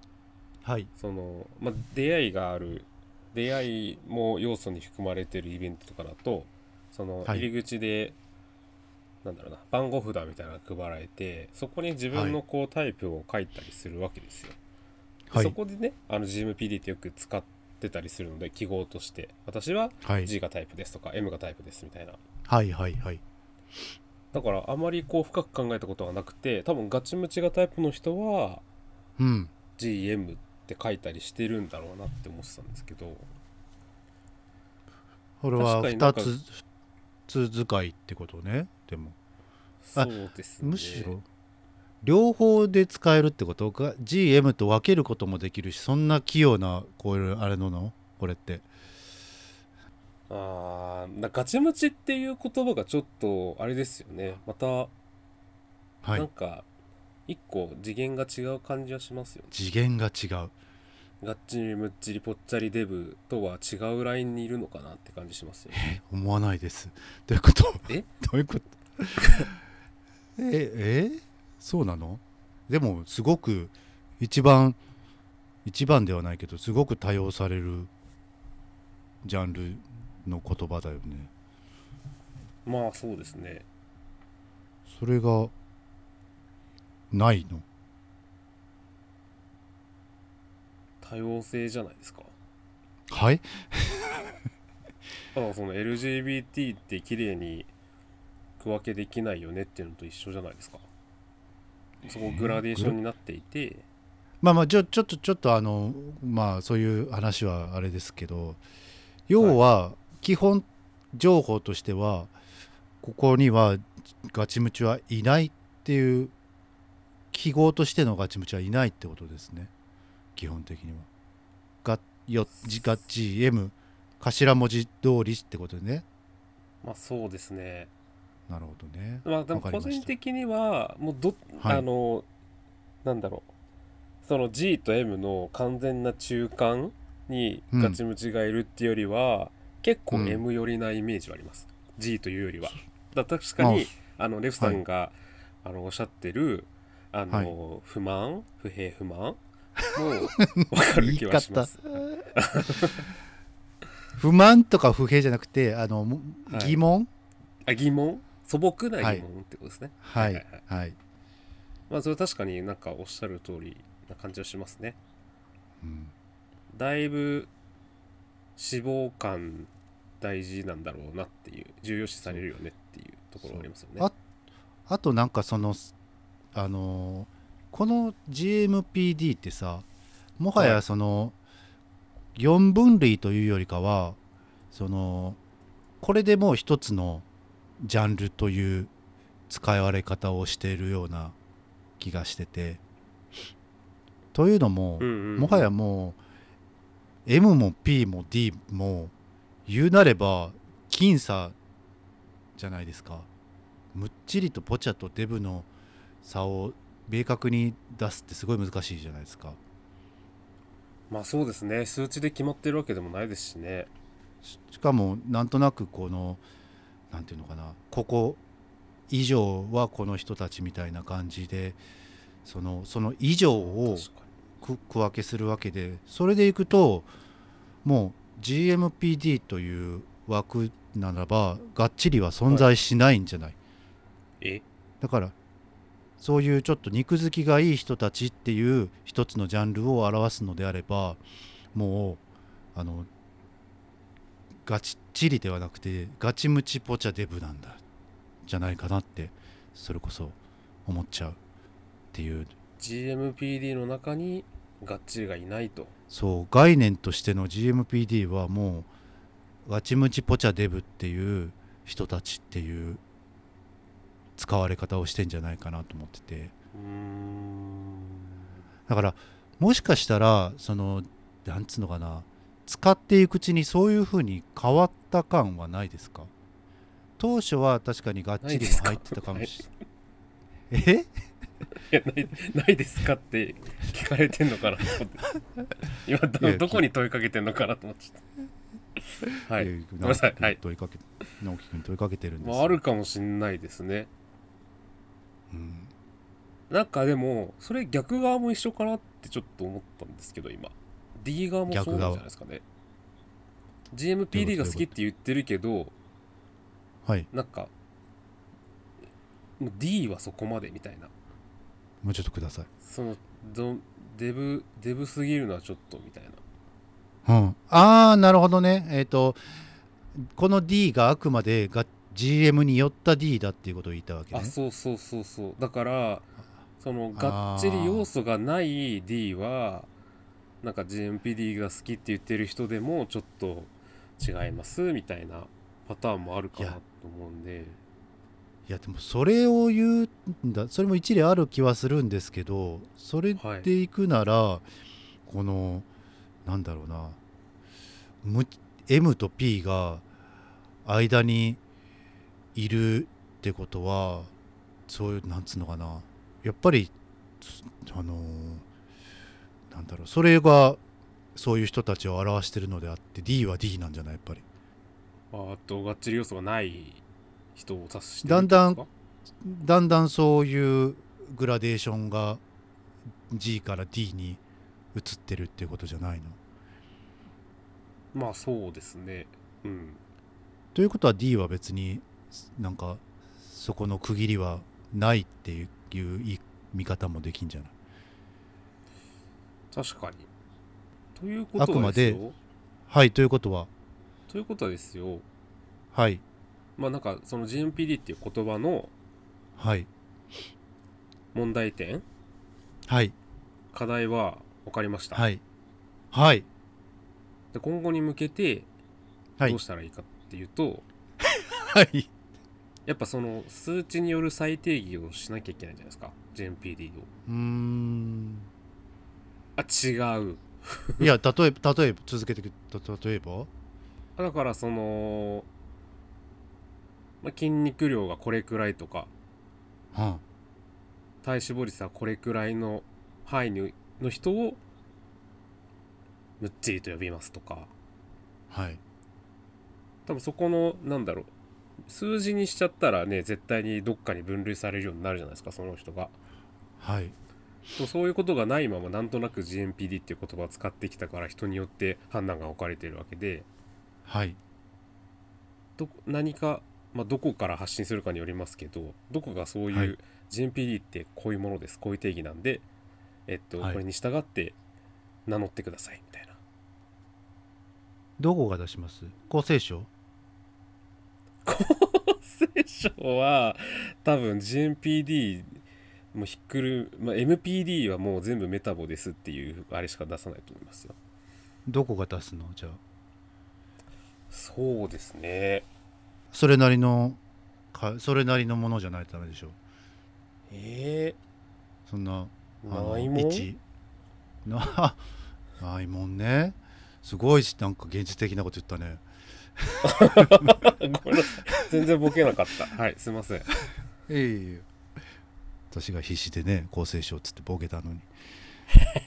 はい。その、まあ、出会いがある出会いも要素に含まれてるイベントとかだとそのはい。入り口で、なんだろうな番号札みたいなのが配られてそこに自分のこうタイプを書いたりするわけですよ、はい。そこでねあの GMPD ってよく使ってたりするので記号として。私ははい。G がタイプですとか M がタイプですみたいな。はいはいはいだからあまりこう深く考えたことがなくて多分ガチムチがタイプの人はうん。GM って書いたりしてるんだろうなって思ってたんですけど。これは2確かになんかつつ使いってことね。でも。あそうですね。むしろ両方で使えるってこと？が GM と分けることもできるしそんな器用なこういうあれなの？これってあーなガチムチっていう言葉がちょっとあれですよね。またはい。なんか一個次元が違う感じはしますよね。次元が違う。ガッチリムッチリぽっちゃりデブとは違うラインにいるのかなって感じしますよね。え思わないです。どういうこと？え？<laughs> どういうこと？<laughs> ええ？そうなの？でもすごく一番一番ではないけどすごく多用されるジャンルの言葉だよね。まあそうですね。それがないの？多様性じゃないですか。はい？だからその LGBT って綺麗に区分けできないよねっていうのと一緒じゃないですか。そこグラデーションになっていて。まあまあちょちょっとちょっとあのまあそういう話はあれですけど要は基本情報としてはここにはガチムチはいないっていう記号としてのガチムチはいないってことですね。基本的には。がよじガチ M 頭文字通りってことでね。まあそうですね。なるほどね。まあでも個人的にはもうど、はい。あのなんだろう。その G と M の完全な中間にガチムチがいるっていうよりは、結構うん。M 寄りなイメージはあります、G というよりは。だ確かにあのレフさんが、あのおっしゃってるあの、は不満？不平不満？も <laughs> わかる気はします。<laughs> 不満とか不平じゃなくてあのもはい。疑問？あ疑問？素朴な疑問ってことですね、はいはい。はい、まあそれ確かになんかおっしゃる通りな感じはしますね。うん。だいぶ脂肪感大事なんだろうなっていう重要視されるよねっていうところがありますよね。ああとなんかそのあのーこの GMPD ってさもははいやその4分類というよりかはそのこれでもう一つのジャンルという使われ方をしているような気がしてて。というのも、もはやもう M も P も D も言うなれば僅差じゃないですか。むっちりとポチャとデブの差を明確に出すってすごい難しいじゃないですか。まあそうですね。数値で決まってるわけでもないですしね。ししかもなんとなくこのなんていうのかな。ここ以上はこの人たちみたいな感じでそのその以上を区分けするわけでそれでいくともう GMPD という枠ならばがっちりは存在しないんじゃない、にえ？だからそういうちょっと肉付きがいい人たちっていう一つのジャンルを表すのであればもうあのガチッチリではなくてガチムチポチャデブなんだじゃないかなってそれこそ思っちゃうっていう。GMPD の中にガッチリがいないと。そう概念としての GMPD はもうガチムチポチャデブっていう人たちっていう使われ方をしてんじゃないかなと思ってて。だからもしかしたらそのなんつうのかな使っていくうちにそういう風に変わった感はないですか？当初は確かにがっちりも入ってたかもしれない。え？いやないないですかって聞かれてんのかなと思って。今どどこに問いかけてんのかなと思っちゃったはいごめんなさい。はい問いかけ直樹君問いかけてるんですよ。まあ、あるかもしんないですね。うん。なんかでもそれ逆側も一緒かなってちょっと思ったんですけど今。D 側もそうなんじゃないですかね。GMPD が好きって言ってるけどはい。なんか D はそこまでみたいなもうちょっとください。そのどデブデブすぎるのはちょっとみたいな。うん、ああなるほどね。えっ、とこの D があくまでが GM によった D だっていうことを言ったわけね。あそうそうそうそう。だからそのがっちり要素がない D はなんか GMPD が好きって言ってる人でもちょっと違いますみたいなパターンもあるかなと思うんでいやでもそれを言うんだそれも一理ある気はするんですけどそれでいくなら、このなんだろうな M と P が間にいるってことはそういうなんつうのかなやっぱりあのなんだろうそれがそういう人たちを表してるのであって D は D なんじゃないやっぱり。あとがっちり要素がない人を指してるだんだんだんだんそういうグラデーションが G から D に移ってるっていうことじゃないの？まあそうですね。うん。ということは D は別になんかそこの区切りはないっていう見方もできんじゃない？確かに。ということはあくまでですよはいということは？ということはですよ。はいまあなんかその GMPD っていう言葉のはい。問題点？はい。課題は分かりました、はい。はい。で今後に向けてはい。どうしたらいいかっていうと、<laughs> はい。やっぱその数値による再定義をしなきゃいけないじゃないですか。GMPD を。うーん。あ違う。いや例えば例えば続けてくた例えば？あだからその、まあ、筋肉量がこれくらいとかは体脂肪率はこれくらいの範囲にの人をむっちりと呼びますとか。あはい。多分そこのなんだろう。数字にしちゃったらね絶対にどっかに分類されるようになるじゃないですかその人が。はい。そういうことがないままなんとなく GMPD っていう言葉を使ってきたから人によって判断が分かれてるわけで。はい。ど何か、まあ、どこから発信するかによりますけどどこがそういう、はい。GMPD ってこういうものですこういう定義なんで、えっとはい。これに従って名乗ってくださいみたいな。どこが出します？厚生省？聖書は多分 GMPD もひっくる、まあ、MPD はもう全部メタボですっていうあれしか出さないと思いますよ。どこが出すの？じゃあ。そうですねそれなりのかそれなりのものじゃないとダメでしょえそんなー、あのないもん？一？な <laughs> ないもんね。すごいしなんか現実的なこと言ったね。<laughs> ごめんなさい。全然ボケなかった。はいすいません。いえいえいえ。私が必死でね厚生省っつってボケたのに。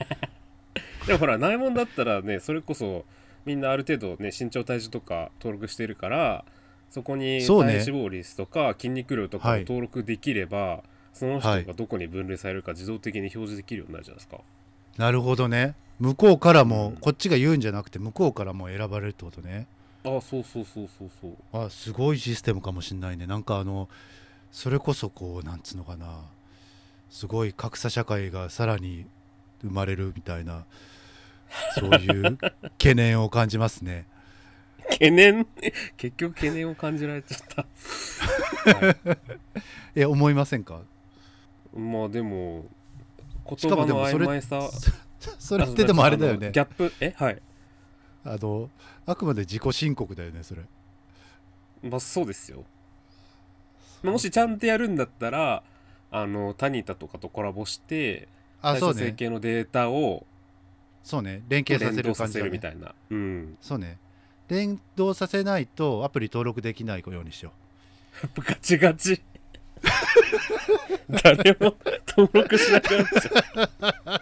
<laughs> でもほらないもんだったらねそれこそみんなある程度ね身長体重とか登録してるからそこに体脂肪率とか筋肉量とかをはい。登録できれば、その人はい。がどこに分類されるか自動的に表示できるようになるじゃないですか、なるほどね。向こうからも、うん。こっちが言うんじゃなくて向こうからも選ばれるってことね。あそうそうそうそうそう。あすごいシステムかもしんないね。なんかあのそれこそこうなんつうのかな。すごい格差社会がさらに生まれるみたいなそういう懸念を感じますね懸念結局懸念を感じられちゃった、は <laughs> え思いませんか？い、まあでもし言葉の曖昧さ。それ <laughs> ってでもあれだよね。のギャップ？え？はい。あのあくまで自己申告だよねそれ。まあそうですよ。まあもしちゃんとやるんだったらあのタニタとかとコラボしてあそうね。計のデータをそうね。連携させる感じだ、ね、るみたいな、うん。そうね連動させないとアプリ登録できないようにしよガチガチ。<laughs> 誰も登録しなくなっちゃう。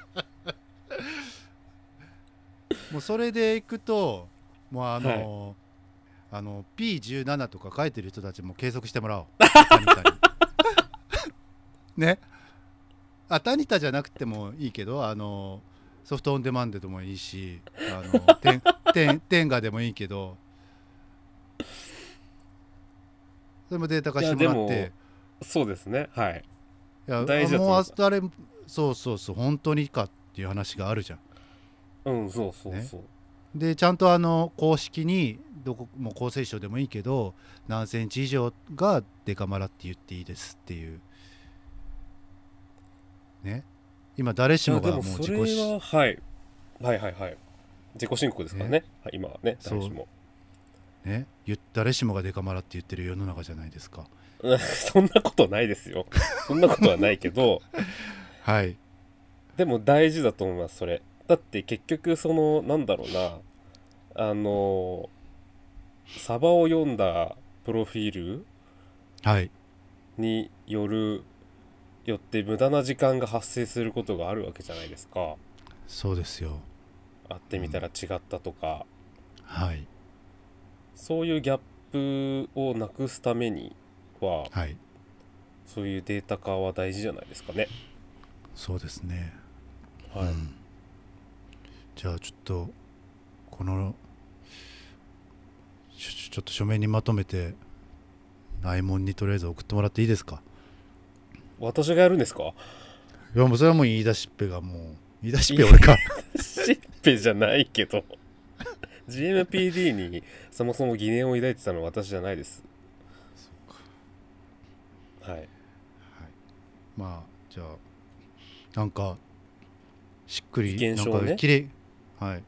う <laughs> もうそれでいくともうあの、あの P17 とか書いてる人たちも計測してもらおう。<laughs> ね。あタニタじゃなくてもいいけどあのソフトオンデマンドでもいいしあのテンテンテンガでもいいけど。それもデータ化してもらって。そうですね。はい。いや大事だともうあれそうそうそう本当にかっていう話があるじゃん。うんそうそうそう、でちゃんとあの公式にどこもう厚生省でもいいけど何センチ以上がデカマラって言っていいですっていう。ね。今誰しもがもう自己はい、はいはいはい自己申告ですからね。はい今はね誰しも。ね。誰しもがデカマラって言ってる世の中じゃないですか。う <laughs> んそんなことないですよ。そんなことはないけど。<laughs> はい。でも大事だと思いますそれ。だって結局そのなんだろうな。あのサバを読んだプロフィールはい。によるよって無駄な時間が発生することがあるわけじゃないですか。そうですよ会ってみたら違ったとか、はい。そういうギャップをなくすためにははい。そういうデータ化は大事じゃないですかね。そうですね。はい、うん。じゃあちょっとこのちょっと書面にまとめて内門にとりあえず送ってもらっていいですか？私がやるんですか？いやもうそれはもう言い出しっぺがもう言い出しっぺ俺か <laughs> しっぺじゃないけど。GMPD にそもそも疑念を抱いてたのは私じゃないです。はい。まあじゃあなんかしっくりね。なんかきれいはい。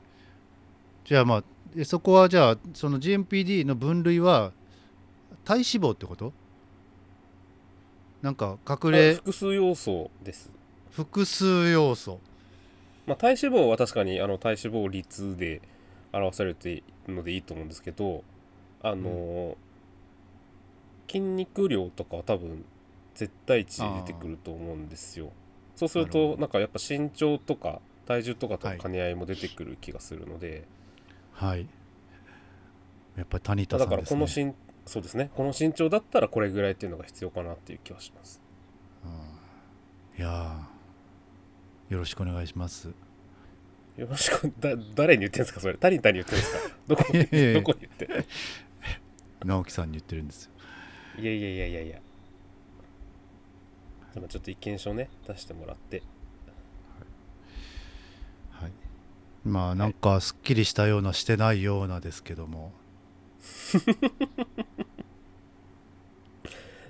じゃあまあえそこはじゃあその GMPD の分類は体脂肪ってこと？なんか隠あれ複数要素です。複数要素まあ、体脂肪は確かにあの体脂肪率で表されているのでいいと思うんですけどあのー筋肉量とかは多分絶対値で出てくると思うんですよ。そうするとなんかやっぱ身長とか体重とかと兼ね合いも出てくる気がするので、はい。やっぱり谷田だからさんですね。この身そうですね。この身長だったらこれぐらいっていうのが必要かなっていう気はします。いやーよろしくお願いします。よろしくだ誰に言ってんですかそれ。谷田に言ってんですか？<laughs> どこいやいやいや。どこに言って直樹さんに言ってるんですよ。いやいやいやいやいや。でもちょっと意見書ね出してもらって。はい。まあなんかすっきりしたようなしてないようなですけども。<laughs>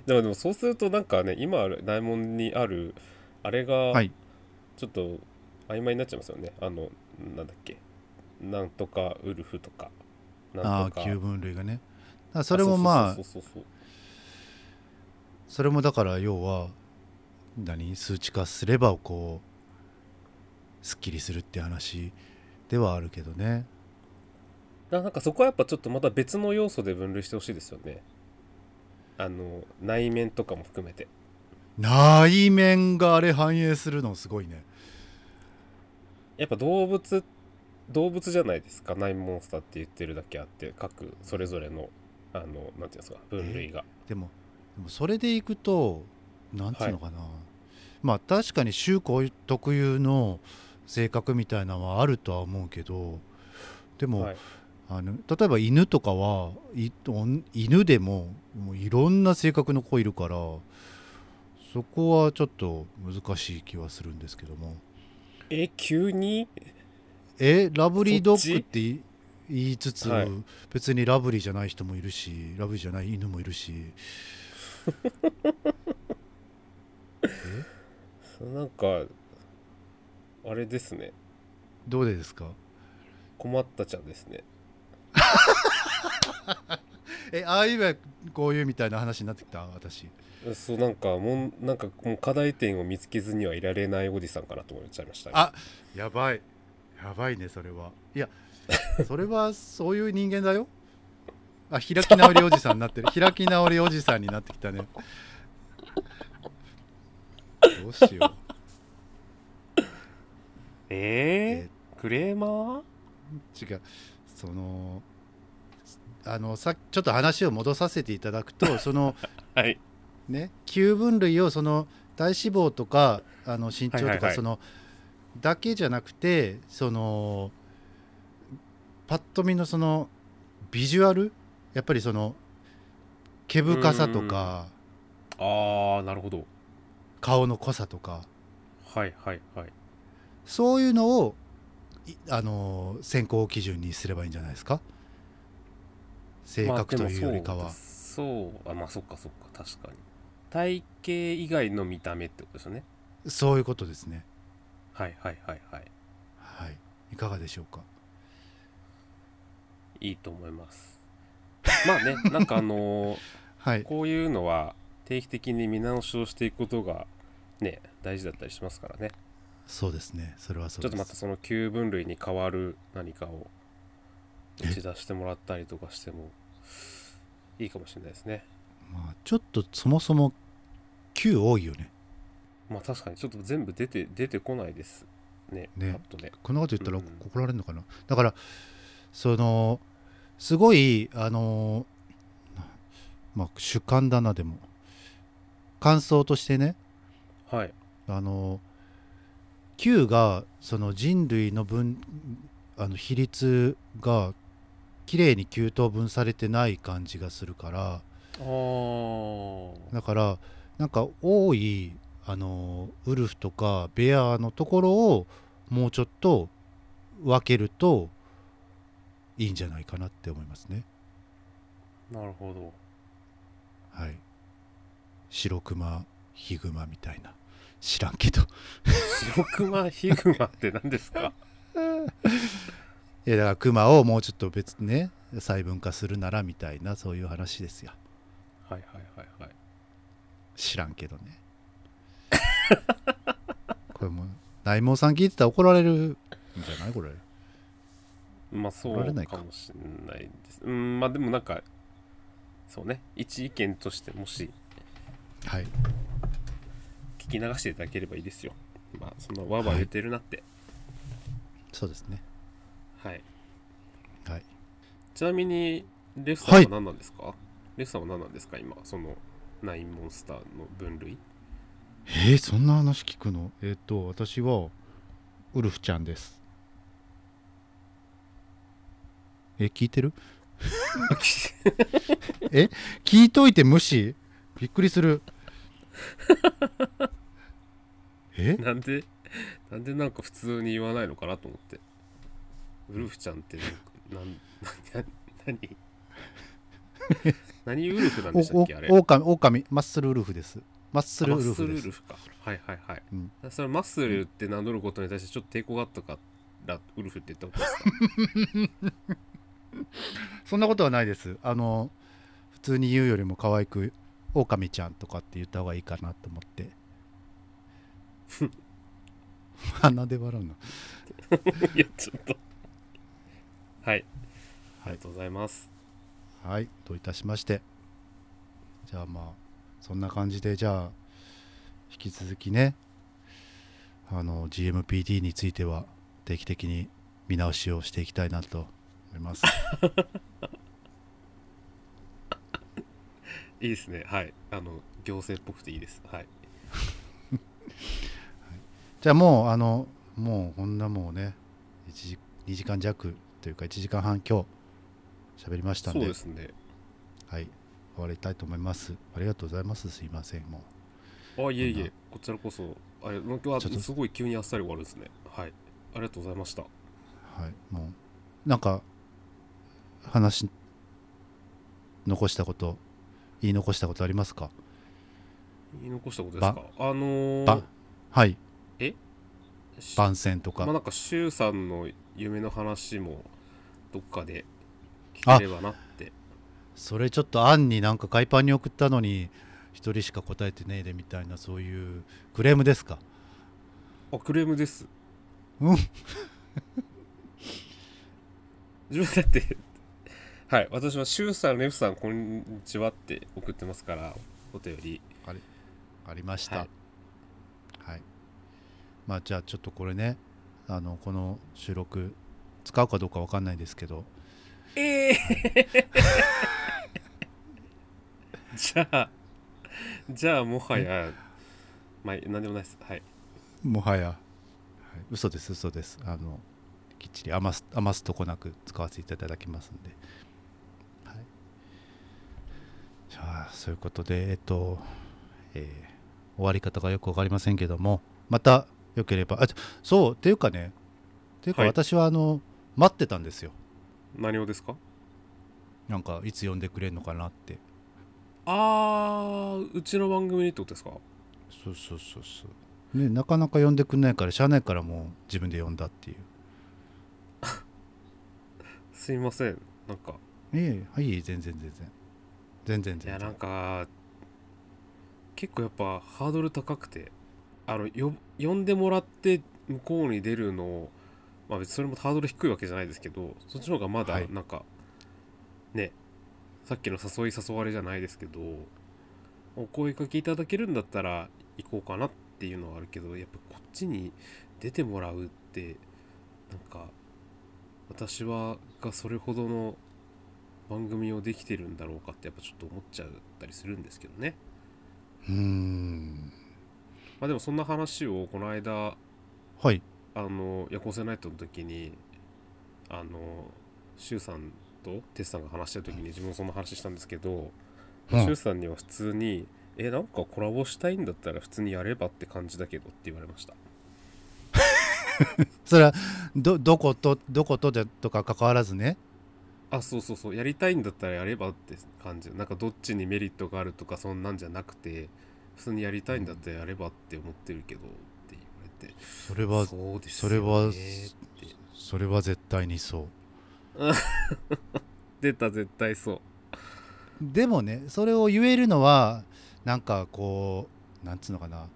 でもでもそうするとなんかね今ある大門にあるあれがはいちょっと曖昧になっちゃいますよね、あのなんだっけ。なんとかウルフとか。なんとか。ああ旧分類がね。それもまあそれもだから要は何？数値化すればこうすっきりするって話ではあるけどね。だなんかそこはやっぱちょっとまた別の要素で分類してほしいですよね。あの内面とかも含めて内面があれ反映するのすごいね。やっぱ動物動物じゃないですか。ナインモンスターって言ってるだけあって各それぞれのあのなんていうんですか分類が。でもでもそれでいくとなんつうのかな、まあ確かに種子特有の性格みたいなのはあるとは思うけどでも、はい。あの例えば犬とかは犬でももういろんな性格の子いるからそこはちょっと難しい気はするんですけども。え急に？えラブリードッグそって言いつつ、はい。別にラブリーじゃない人もいるしラブリーじゃない犬もいるし。<laughs> なんかあれですね。どうでですか？困ったちゃんですね。<laughs> えああいうこういうみたいな話になってきた？私そうなんかもうなんかもう課題点を見つけずにはいられないおじさんかなと思っちゃいました、あやばい。やばいねそれは。いや <laughs> それはそういう人間だよ。あ開き直りおじさんになってる。<laughs> 開き直りおじさんになってきたね。どうしよう。えー、クレーマー？違う。そのあのさちょっと話を戻させていただくとその <laughs> はいね旧分類をその体脂肪とかあの身長とか、そのだけじゃなくてそのパッと見のそのビジュアル？やっぱりその毛深さとかああなるほど。顔の濃さとか。はいはいはい。そういうのをいあの選考基準にすればいいんじゃないですか？性格というよりかは、まあそうあまあそっかそっか確かに体型以外の見た目ってことですよね。そういうことですね。はいはいはいはい。はい。いかがでしょうか？いいと思います。<laughs> まあねなんかあのー <laughs> はい。こういうのは定期的に見直しをしていくことがね大事だったりしますからね。そうですね。それはそうちょっとまたその旧分類に変わる何かを打ち出してもらったりとかしてもいいかもしれないですね。まあ、ちょっとそもそも9多いよね。まあ確かにちょっと全部出て出てこないですね。ね。ね。こんなこと言ったらうん。怒られるのかな、だからそのすごいあのなまあ主観だなでも。感想としてね。はい。あの Q がその人類の分あの比率が綺麗に9等分されてない感じがするから。だからなんか多いあのウルフとかベアのところをもうちょっと分けるといいんじゃないかなって思いますね。なるほど。はい。白クマヒグマみたいな。知らんけど。白クマヒグマって何ですか？<laughs> いやだからクマをもうちょっと別にね細分化するならみたいなそういう話ですよ。はいはいはいはい知らんけどね。<laughs> これもう内門さん聞いてたら怒られるんじゃない？これ。まあそうかかもしれないです。うんまあでもなんかそうね。一意見としてもしはい。聞き流していただければいいですよ。まあそんなわーわー言ってるなって。そうですね。はい、はい。ちなみにレフさんは何なんですか、レフさんは何なんですか？今そのナインモンスターの分類？えー、そんな話聞くの？えっ、と私はウルフちゃんです。え聞いてる？<laughs> え聞いといて無視？びっくりする。<laughs> え？なんで？なんでなんか普通に言わないのかなと思って。ウルフちゃんってなんかなんな何？何ウルフなんでしたっけあれ？オオカミオオカミマッスルウルフです。マッスルウルマッスフですルウルフか。はいはいはい、うん。それマッスルって名乗ることに対してちょっと抵抗があったからウルフって言ったことですか？<laughs> そんなことはないです。あの普通に言うよりも可愛くオオカミちゃんとかって言った方がいいかなと思って。<laughs> 鼻で笑うの。<laughs> いやちょっと。はい。あはい。りがとうございます、はいどういたしまして。じゃあまあそんな感じでじゃあ引き続きねあの GMPD については定期的に見直しをしていきたいなと思います。<laughs> いいですね。はい。あの行政っぽくていいです。はい。じゃあもうあのもうこんなもうね1時2時間弱というか1時間半今日喋りましたんで。そうですね。はい。終わりたいと思います。ありがとうございます。すいませんもう。あいえいえ。こちらこそ。あれなんかちょっと。すごい急にあっさり終わるんですね。はい。ありがとうございました。はい。もうなんか話残したこと言い残したことありますか？言い残したことですか？あのば。ー、はい。し番宣とか。まあなんか周さんの夢の話もどっかで聞ければなって。それちょっと案になんか海パンに送ったのに一人しか答えてねえでみたいなそういうクレームですか？あクレームです。うん。<laughs> 自分だってはい私は周さんレフさんこんにちはって送ってますからお便り。ありました。ははいい、まあじゃあちょっとこれねあのこの収録使うかどうかわかんないですけどええじゃあじゃあもはやまあ何でもないです。はい。もはや、はい、嘘です嘘です。あのきっちり余す余すとこなく使わせていただきますんで、はい、じゃあそういうことでえっと、えー終わり方がよく分かりませんけどもまたよければあそうっていうかねっていうかはい。私はあの、待ってたんですよ何をですか？なんかいつ呼んでくれるのかなって。あーうちの番組にってことですか？そうそうそうそう。ねなかなか呼んでくれないからしゃあないからもう自分で呼んだっていう。<laughs> すいません。なんか。ええはい全然全然。全然全然。いやなんか結構やっぱハードル高くてあのよ呼んでもらって向こうに出るのまあ別にそれもハードル低いわけじゃないですけどそっちの方がまだはい。なんか、ねさっきの誘い誘われじゃないですけどお声かけいただけるんだったら行こうかなっていうのはあるけどやっぱこっちに出てもらうってなんか私はがそれほどの番組をできてるんだろうかってやっぱちょっと思っちゃったりするんですけどね。うーん。まあでもそんな話をこの間はいあの夜行性ナイトの時にあのシュウさんとテスさんが話してる時に自分もそんな話したんですけど、うんさんには普通に「えなんかコラボしたいんだったら普通にやればって感じだけど」って言われました。<laughs> それはどどことどことでとか関わらずね？あそうそうそう。やりたいんだったらやればって感じ。なんかどっちにメリットがあるとかそんなんじゃなくて普通にやりたいんだったらやればって思ってるけど。って言われて。それはそうですそれはそれは絶対にそう。<laughs> 出た絶対そう。でもねそれを言えるのはなんかこうなんつうのかな。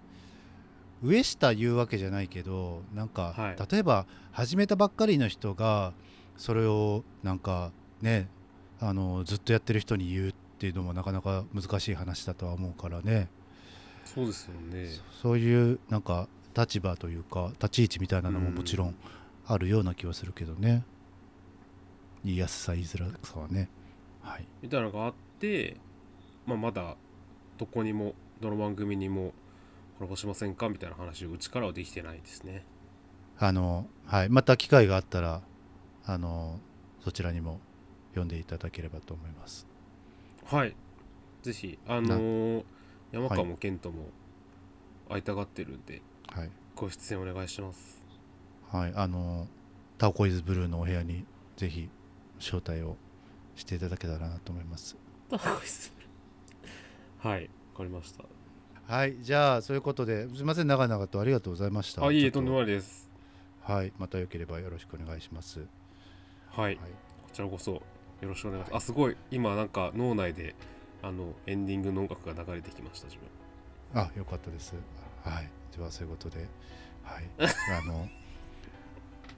上下言うわけじゃないけどなんか、はい。例えば始めたばっかりの人がそれをなんかねあのずっとやってる人に言うっていうのもなかなか難しい話だとは思うからね。そうですよね。そういうなんか立場というか立ち位置みたいなのももちろんあるような気はするけどね。言いやすさ言いづらさはね。はい。みたいなのがあって、まあ、まだどこにもどの番組にもコラボしませんかみたいな話をうちからはできてないですね。あの、はい、また機会があったらあのそちらにも読んでいただければと思います。はい。ぜひあのー山川も健人も会いたがってるんで、はい、ご出演お願いします。はい、あのタオコイズブルーのお部屋にぜひ招待をしていただけたらなと思います。はいわかりました。はいじゃあそういうことですいません長々とありがとうございました。あいいえとんでもないです。はいまたよければよろしくお願いします。はい、はい。こちらこそよろしくお願いします。あすごい今なんか脳内であのエンディングの音楽が流れてきました自分。あよかったです。はいではそういうことで。はい。<laughs> あの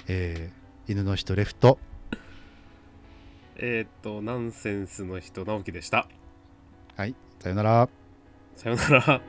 えー犬の人レフト。えー、っとナンセンスの人直樹でした。はい。さよなら。さよなら